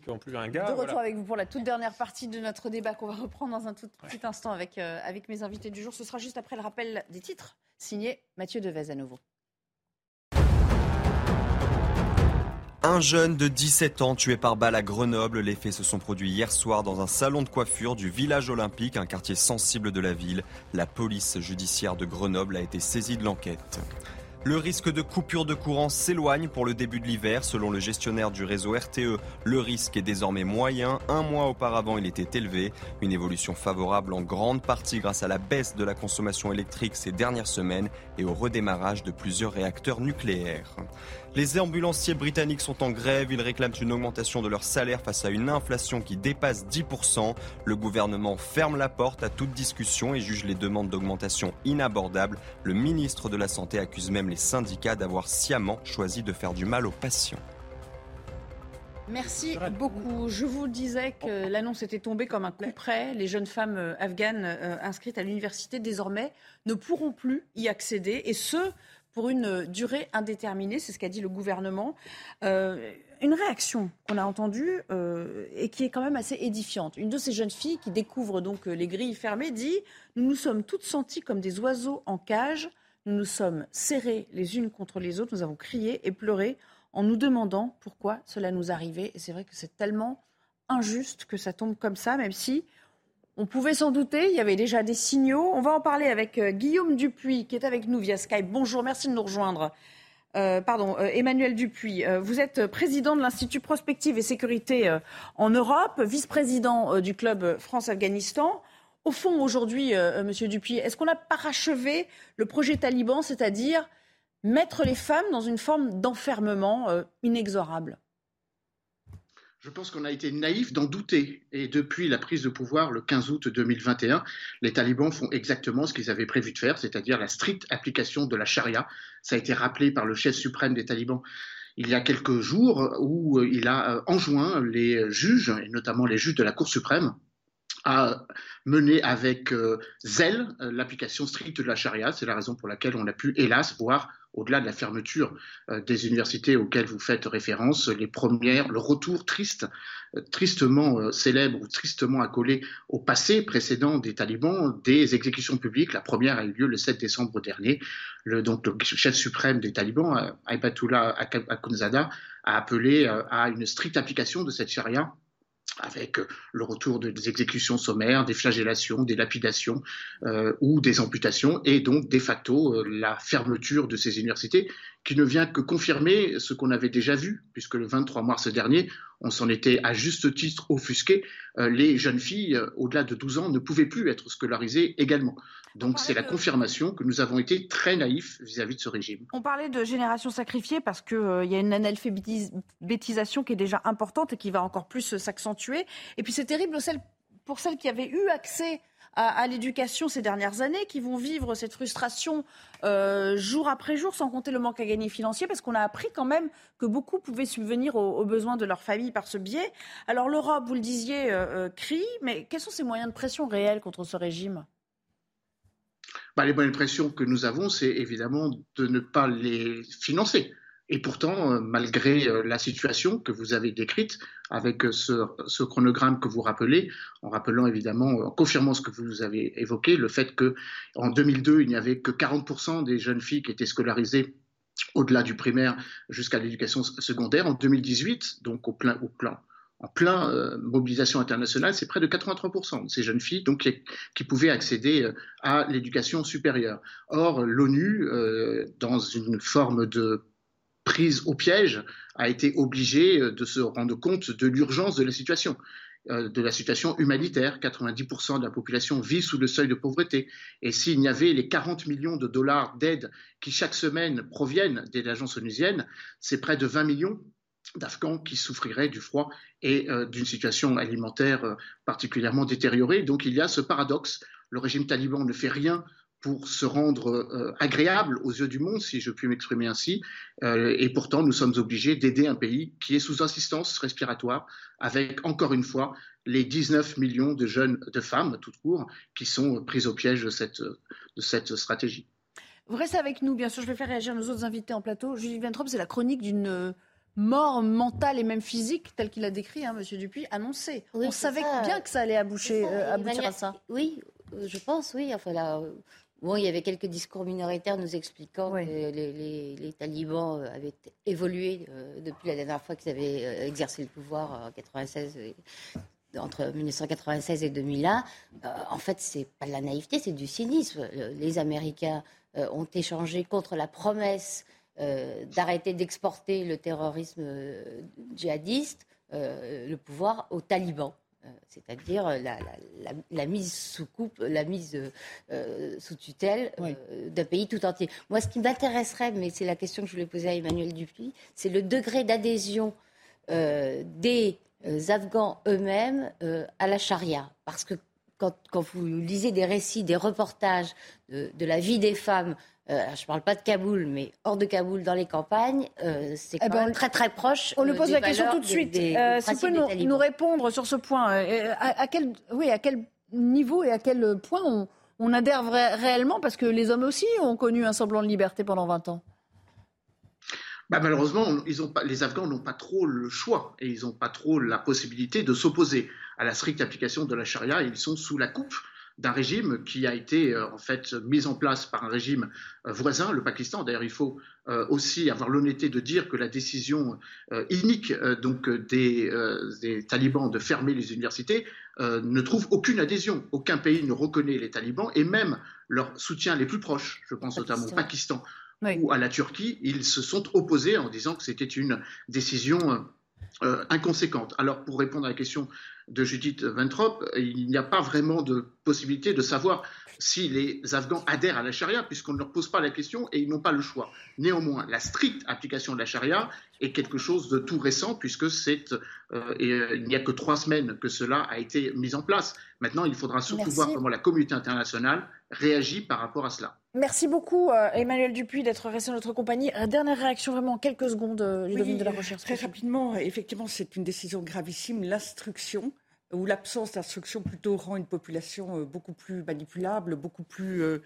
Speaker 16: En plus un gars,
Speaker 2: de retour
Speaker 16: voilà.
Speaker 2: avec vous pour la toute dernière partie de notre débat qu'on va reprendre dans un tout petit instant avec, euh, avec mes invités du jour. Ce sera juste après le rappel des titres, signé Mathieu Devez à nouveau.
Speaker 3: Un jeune de 17 ans tué par balle à Grenoble. Les faits se sont produits hier soir dans un salon de coiffure du village olympique, un quartier sensible de la ville. La police judiciaire de Grenoble a été saisie de l'enquête. Le risque de coupure de courant s'éloigne pour le début de l'hiver. Selon le gestionnaire du réseau RTE, le risque est désormais moyen. Un mois auparavant, il était élevé. Une évolution favorable en grande partie grâce à la baisse de la consommation électrique ces dernières semaines et au redémarrage de plusieurs réacteurs nucléaires. Les ambulanciers britanniques sont en grève. Ils réclament une augmentation de leur salaire face à une inflation qui dépasse 10%. Le gouvernement ferme la porte à toute discussion et juge les demandes d'augmentation inabordables. Le ministre de la Santé accuse même les syndicats d'avoir sciemment choisi de faire du mal aux patients.
Speaker 2: Merci beaucoup. Je vous disais que l'annonce était tombée comme un coup près. Les jeunes femmes euh, afghanes euh, inscrites à l'université désormais ne pourront plus y accéder et ce pour une durée indéterminée, c'est ce qu'a dit le gouvernement. Euh, une réaction qu'on a entendue euh, et qui est quand même assez édifiante. Une de ces jeunes filles qui découvre donc les grilles fermées dit Nous nous sommes toutes senties comme des oiseaux en cage, nous nous sommes serrées les unes contre les autres, nous avons crié et pleuré en nous demandant pourquoi cela nous arrivait. Et c'est vrai que c'est tellement injuste que ça tombe comme ça, même si on pouvait s'en douter, il y avait déjà des signaux. On va en parler avec euh, Guillaume Dupuis, qui est avec nous via Skype. Bonjour, merci de nous rejoindre. Euh, pardon, euh, Emmanuel Dupuis, vous êtes président de l'Institut Prospective et Sécurité en Europe, vice-président du club France-Afghanistan. Au fond, aujourd'hui, Monsieur Dupuis, est-ce qu'on a parachevé le projet taliban, c'est-à-dire mettre les femmes dans une forme d'enfermement inexorable?
Speaker 43: Je pense qu'on a été naïf d'en douter. Et depuis la prise de pouvoir le 15 août 2021, les talibans font exactement ce qu'ils avaient prévu de faire, c'est-à-dire la stricte application de la charia. Ça a été rappelé par le chef suprême des talibans il y a quelques jours, où il a enjoint les juges, et notamment les juges de la Cour suprême, à mener avec euh, zèle euh, l'application stricte de la charia. C'est la raison pour laquelle on a pu, hélas, voir au-delà de la fermeture euh, des universités auxquelles vous faites référence, les premières, le retour triste, tristement célèbre ou tristement accolé au passé précédent des talibans, des exécutions publiques. La première a eu lieu le 7 décembre dernier. Le, donc, le chef suprême des talibans, Ayatollah Akhundzada, a appelé à une stricte application de cette charia avec le retour des exécutions sommaires, des flagellations, des lapidations euh, ou des amputations, et donc de facto euh, la fermeture de ces universités, qui ne vient que confirmer ce qu'on avait déjà vu, puisque le 23 mars dernier, on s'en était à juste titre offusqué, euh, les jeunes filles euh, au-delà de 12 ans ne pouvaient plus être scolarisées également. Donc c'est la confirmation que nous avons été très naïfs vis-à-vis de ce régime.
Speaker 2: On parlait de génération sacrifiée parce qu'il euh, y a une analphabétisation qui est déjà importante et qui va encore plus s'accentuer. Et puis c'est terrible pour celles qui avaient eu accès à, l'éducation ces dernières années, qui vont vivre cette frustration euh, jour après jour, sans compter le manque à gagner financier, parce qu'on a appris quand même que beaucoup pouvaient subvenir aux, besoins de leur famille par ce biais. Alors l'Europe, vous le disiez, euh, euh, crie, mais quels sont ses moyens de pression réels contre ce régime?
Speaker 43: Bah, les moyens de pression que nous avons, c'est évidemment de ne pas les financer. Et pourtant, euh, malgré euh, la situation que vous avez décrite, avec euh, ce, chronogramme que vous rappelez, en rappelant évidemment, en confirmant ce que vous avez évoqué, le fait qu'en 2002, il n'y avait que 40% des jeunes filles qui étaient scolarisées au-delà du primaire jusqu'à l'éducation secondaire. En 2018, donc au plein, au en plein mobilisation internationale, c'est près de 83% de ces jeunes filles donc, qui, pouvaient accéder à l'éducation supérieure. Or, l'ONU, dans une forme de prise au piège, a été obligée euh, de se rendre compte de l'urgence de la situation euh, de la situation humanitaire. 90% de la population vit sous le seuil de pauvreté. Et s'il n'y avait les 40 millions de dollars d'aide qui chaque semaine proviennent des agences onusiennes, c'est près de 20 millions d'Afghans qui souffriraient du froid et euh, d'une situation alimentaire particulièrement détériorée. Donc il y a ce paradoxe. Le régime taliban ne fait rien pour se rendre euh, agréable aux yeux du monde, si je puis m'exprimer ainsi. Euh, et pourtant, nous sommes obligés d'aider un pays qui est sous assistance respiratoire, avec encore une fois les 19 millions de jeunes, de femmes, tout court, qui sont prises au piège de cette, de cette stratégie.
Speaker 2: Vous restez avec nous, bien sûr. Je vais faire réagir nos autres invités en plateau. Julie Ventrop, c'est la chronique d'une mort mentale et même physique, telle qu'il a décrit, hein, Monsieur Dupuis, annoncée. On savait bien que ça allait aboucher, euh, aboutir à ça.
Speaker 23: Oui, je pense, oui. Enfin, là, Bon, il y avait quelques discours minoritaires nous expliquant que les, talibans euh, avaient évolué euh, depuis la dernière fois qu'ils avaient euh, exercé le pouvoir en 96, entre 1996 et 2001. en fait, c'est pas de la naïveté, c'est du cynisme. Les Américains ont échangé contre la promesse d'arrêter d'exporter le terrorisme djihadiste le pouvoir aux talibans. Euh, c'est-à-dire la, mise sous coupe, la mise euh, sous tutelle euh, d'un pays tout entier. Moi, ce qui m'intéresserait, mais c'est la question que je voulais poser à Emmanuel Dupuis, c'est le degré d'adhésion des Afghans eux-mêmes à la charia. Parce que quand, vous lisez des récits, des reportages de la vie des femmes euh, je ne parle pas de Kaboul, mais hors de Kaboul, dans les campagnes, euh, c'est eh quand ben, même très très proche.
Speaker 2: On lui pose la question tout de suite. Euh, si vous pouvez nous, répondre sur ce point, à, quel, oui, à quel niveau et à quel point on, adhère réellement Parce que les hommes aussi ont connu un semblant de liberté pendant 20 ans.
Speaker 43: Bah, malheureusement, ils ont pas, les Afghans n'ont pas trop le choix et ils n'ont pas trop la possibilité de s'opposer à la stricte application de la charia. Ils sont sous la coupe d'un régime qui a été euh, en fait mis en place par un régime euh, voisin, le Pakistan. D'ailleurs, il faut euh, aussi avoir l'honnêteté de dire que la décision inique donc des, talibans de fermer les universités ne trouve aucune adhésion. Aucun pays ne reconnaît les talibans et même leurs soutiens les plus proches, je pense notamment au Pakistan ou à la Turquie, ils se sont opposés en disant que c'était une décision inconséquente. Alors, pour répondre à la question de Judith Ventrop, il n'y a pas vraiment de possibilité de savoir si les Afghans adhèrent à la charia, puisqu'on ne leur pose pas la question et ils n'ont pas le choix. Néanmoins, la stricte application de la charia est quelque chose de tout récent, puisque c'est, euh, euh, il n'y a que trois semaines que cela a été mis en place. Maintenant, il faudra surtout voir comment la communauté internationale réagit par rapport à cela.
Speaker 2: Merci beaucoup, euh, Emmanuel Dupuis, d'être resté à notre compagnie. dernière réaction, vraiment, en quelques secondes, oui, de la recherche.
Speaker 14: Très rapidement, effectivement, c'est une décision gravissime. L'instruction où l'absence d'instruction plutôt rend une population euh, beaucoup plus manipulable, beaucoup plus euh,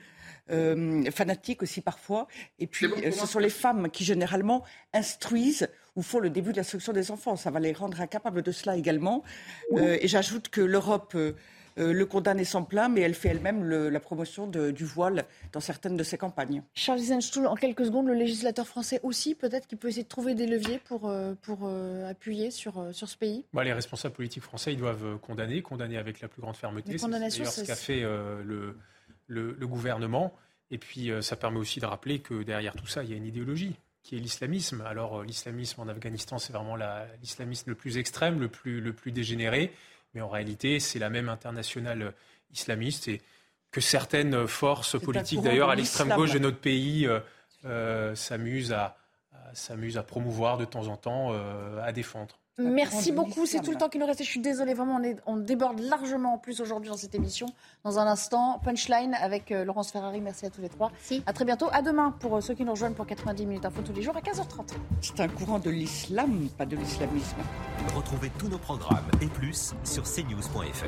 Speaker 14: euh, fanatique aussi parfois. Et puis, ce sont les femmes qui généralement instruisent ou font le début de l'instruction des enfants. Ça va les rendre incapables de cela également. et j'ajoute que l'Europe euh, le condamne sans plein, mais elle fait elle-même la promotion du voile dans certaines de ses campagnes.
Speaker 2: Charles Eisenstuhl, en quelques secondes, le législateur français aussi, peut-être qu'il peut essayer de trouver des leviers pour, euh, pour euh, appuyer sur, sur ce pays
Speaker 16: bah, Les responsables politiques français, ils doivent condamner, condamner avec la plus grande fermeté. C'est d'ailleurs ce qu'a fait le, le, gouvernement. Et puis, ça permet aussi de rappeler que derrière tout ça, il y a une idéologie qui est l'islamisme. Alors, l'islamisme en Afghanistan, c'est vraiment l'islamisme le plus extrême, le plus, le plus dégénéré. Mais en réalité, c'est la même internationale islamiste et que certaines forces politiques, d'ailleurs à l'extrême gauche de notre pays, euh, euh, s'amusent à, à promouvoir de temps en temps, euh, à défendre.
Speaker 2: Merci beaucoup. C'est tout le temps qui nous reste. Je suis désolée, vraiment, on, est- on déborde largement en plus aujourd'hui dans cette émission. Dans un instant, punchline avec euh, Laurence Ferrari. Merci à tous les trois. À très bientôt. À demain pour euh, ceux qui nous rejoignent pour 90 minutes info tous les jours à 15h30.
Speaker 14: C'est un courant de l'islam, pas de l'islamisme.
Speaker 13: Retrouvez tous nos programmes et plus sur cnews.fr.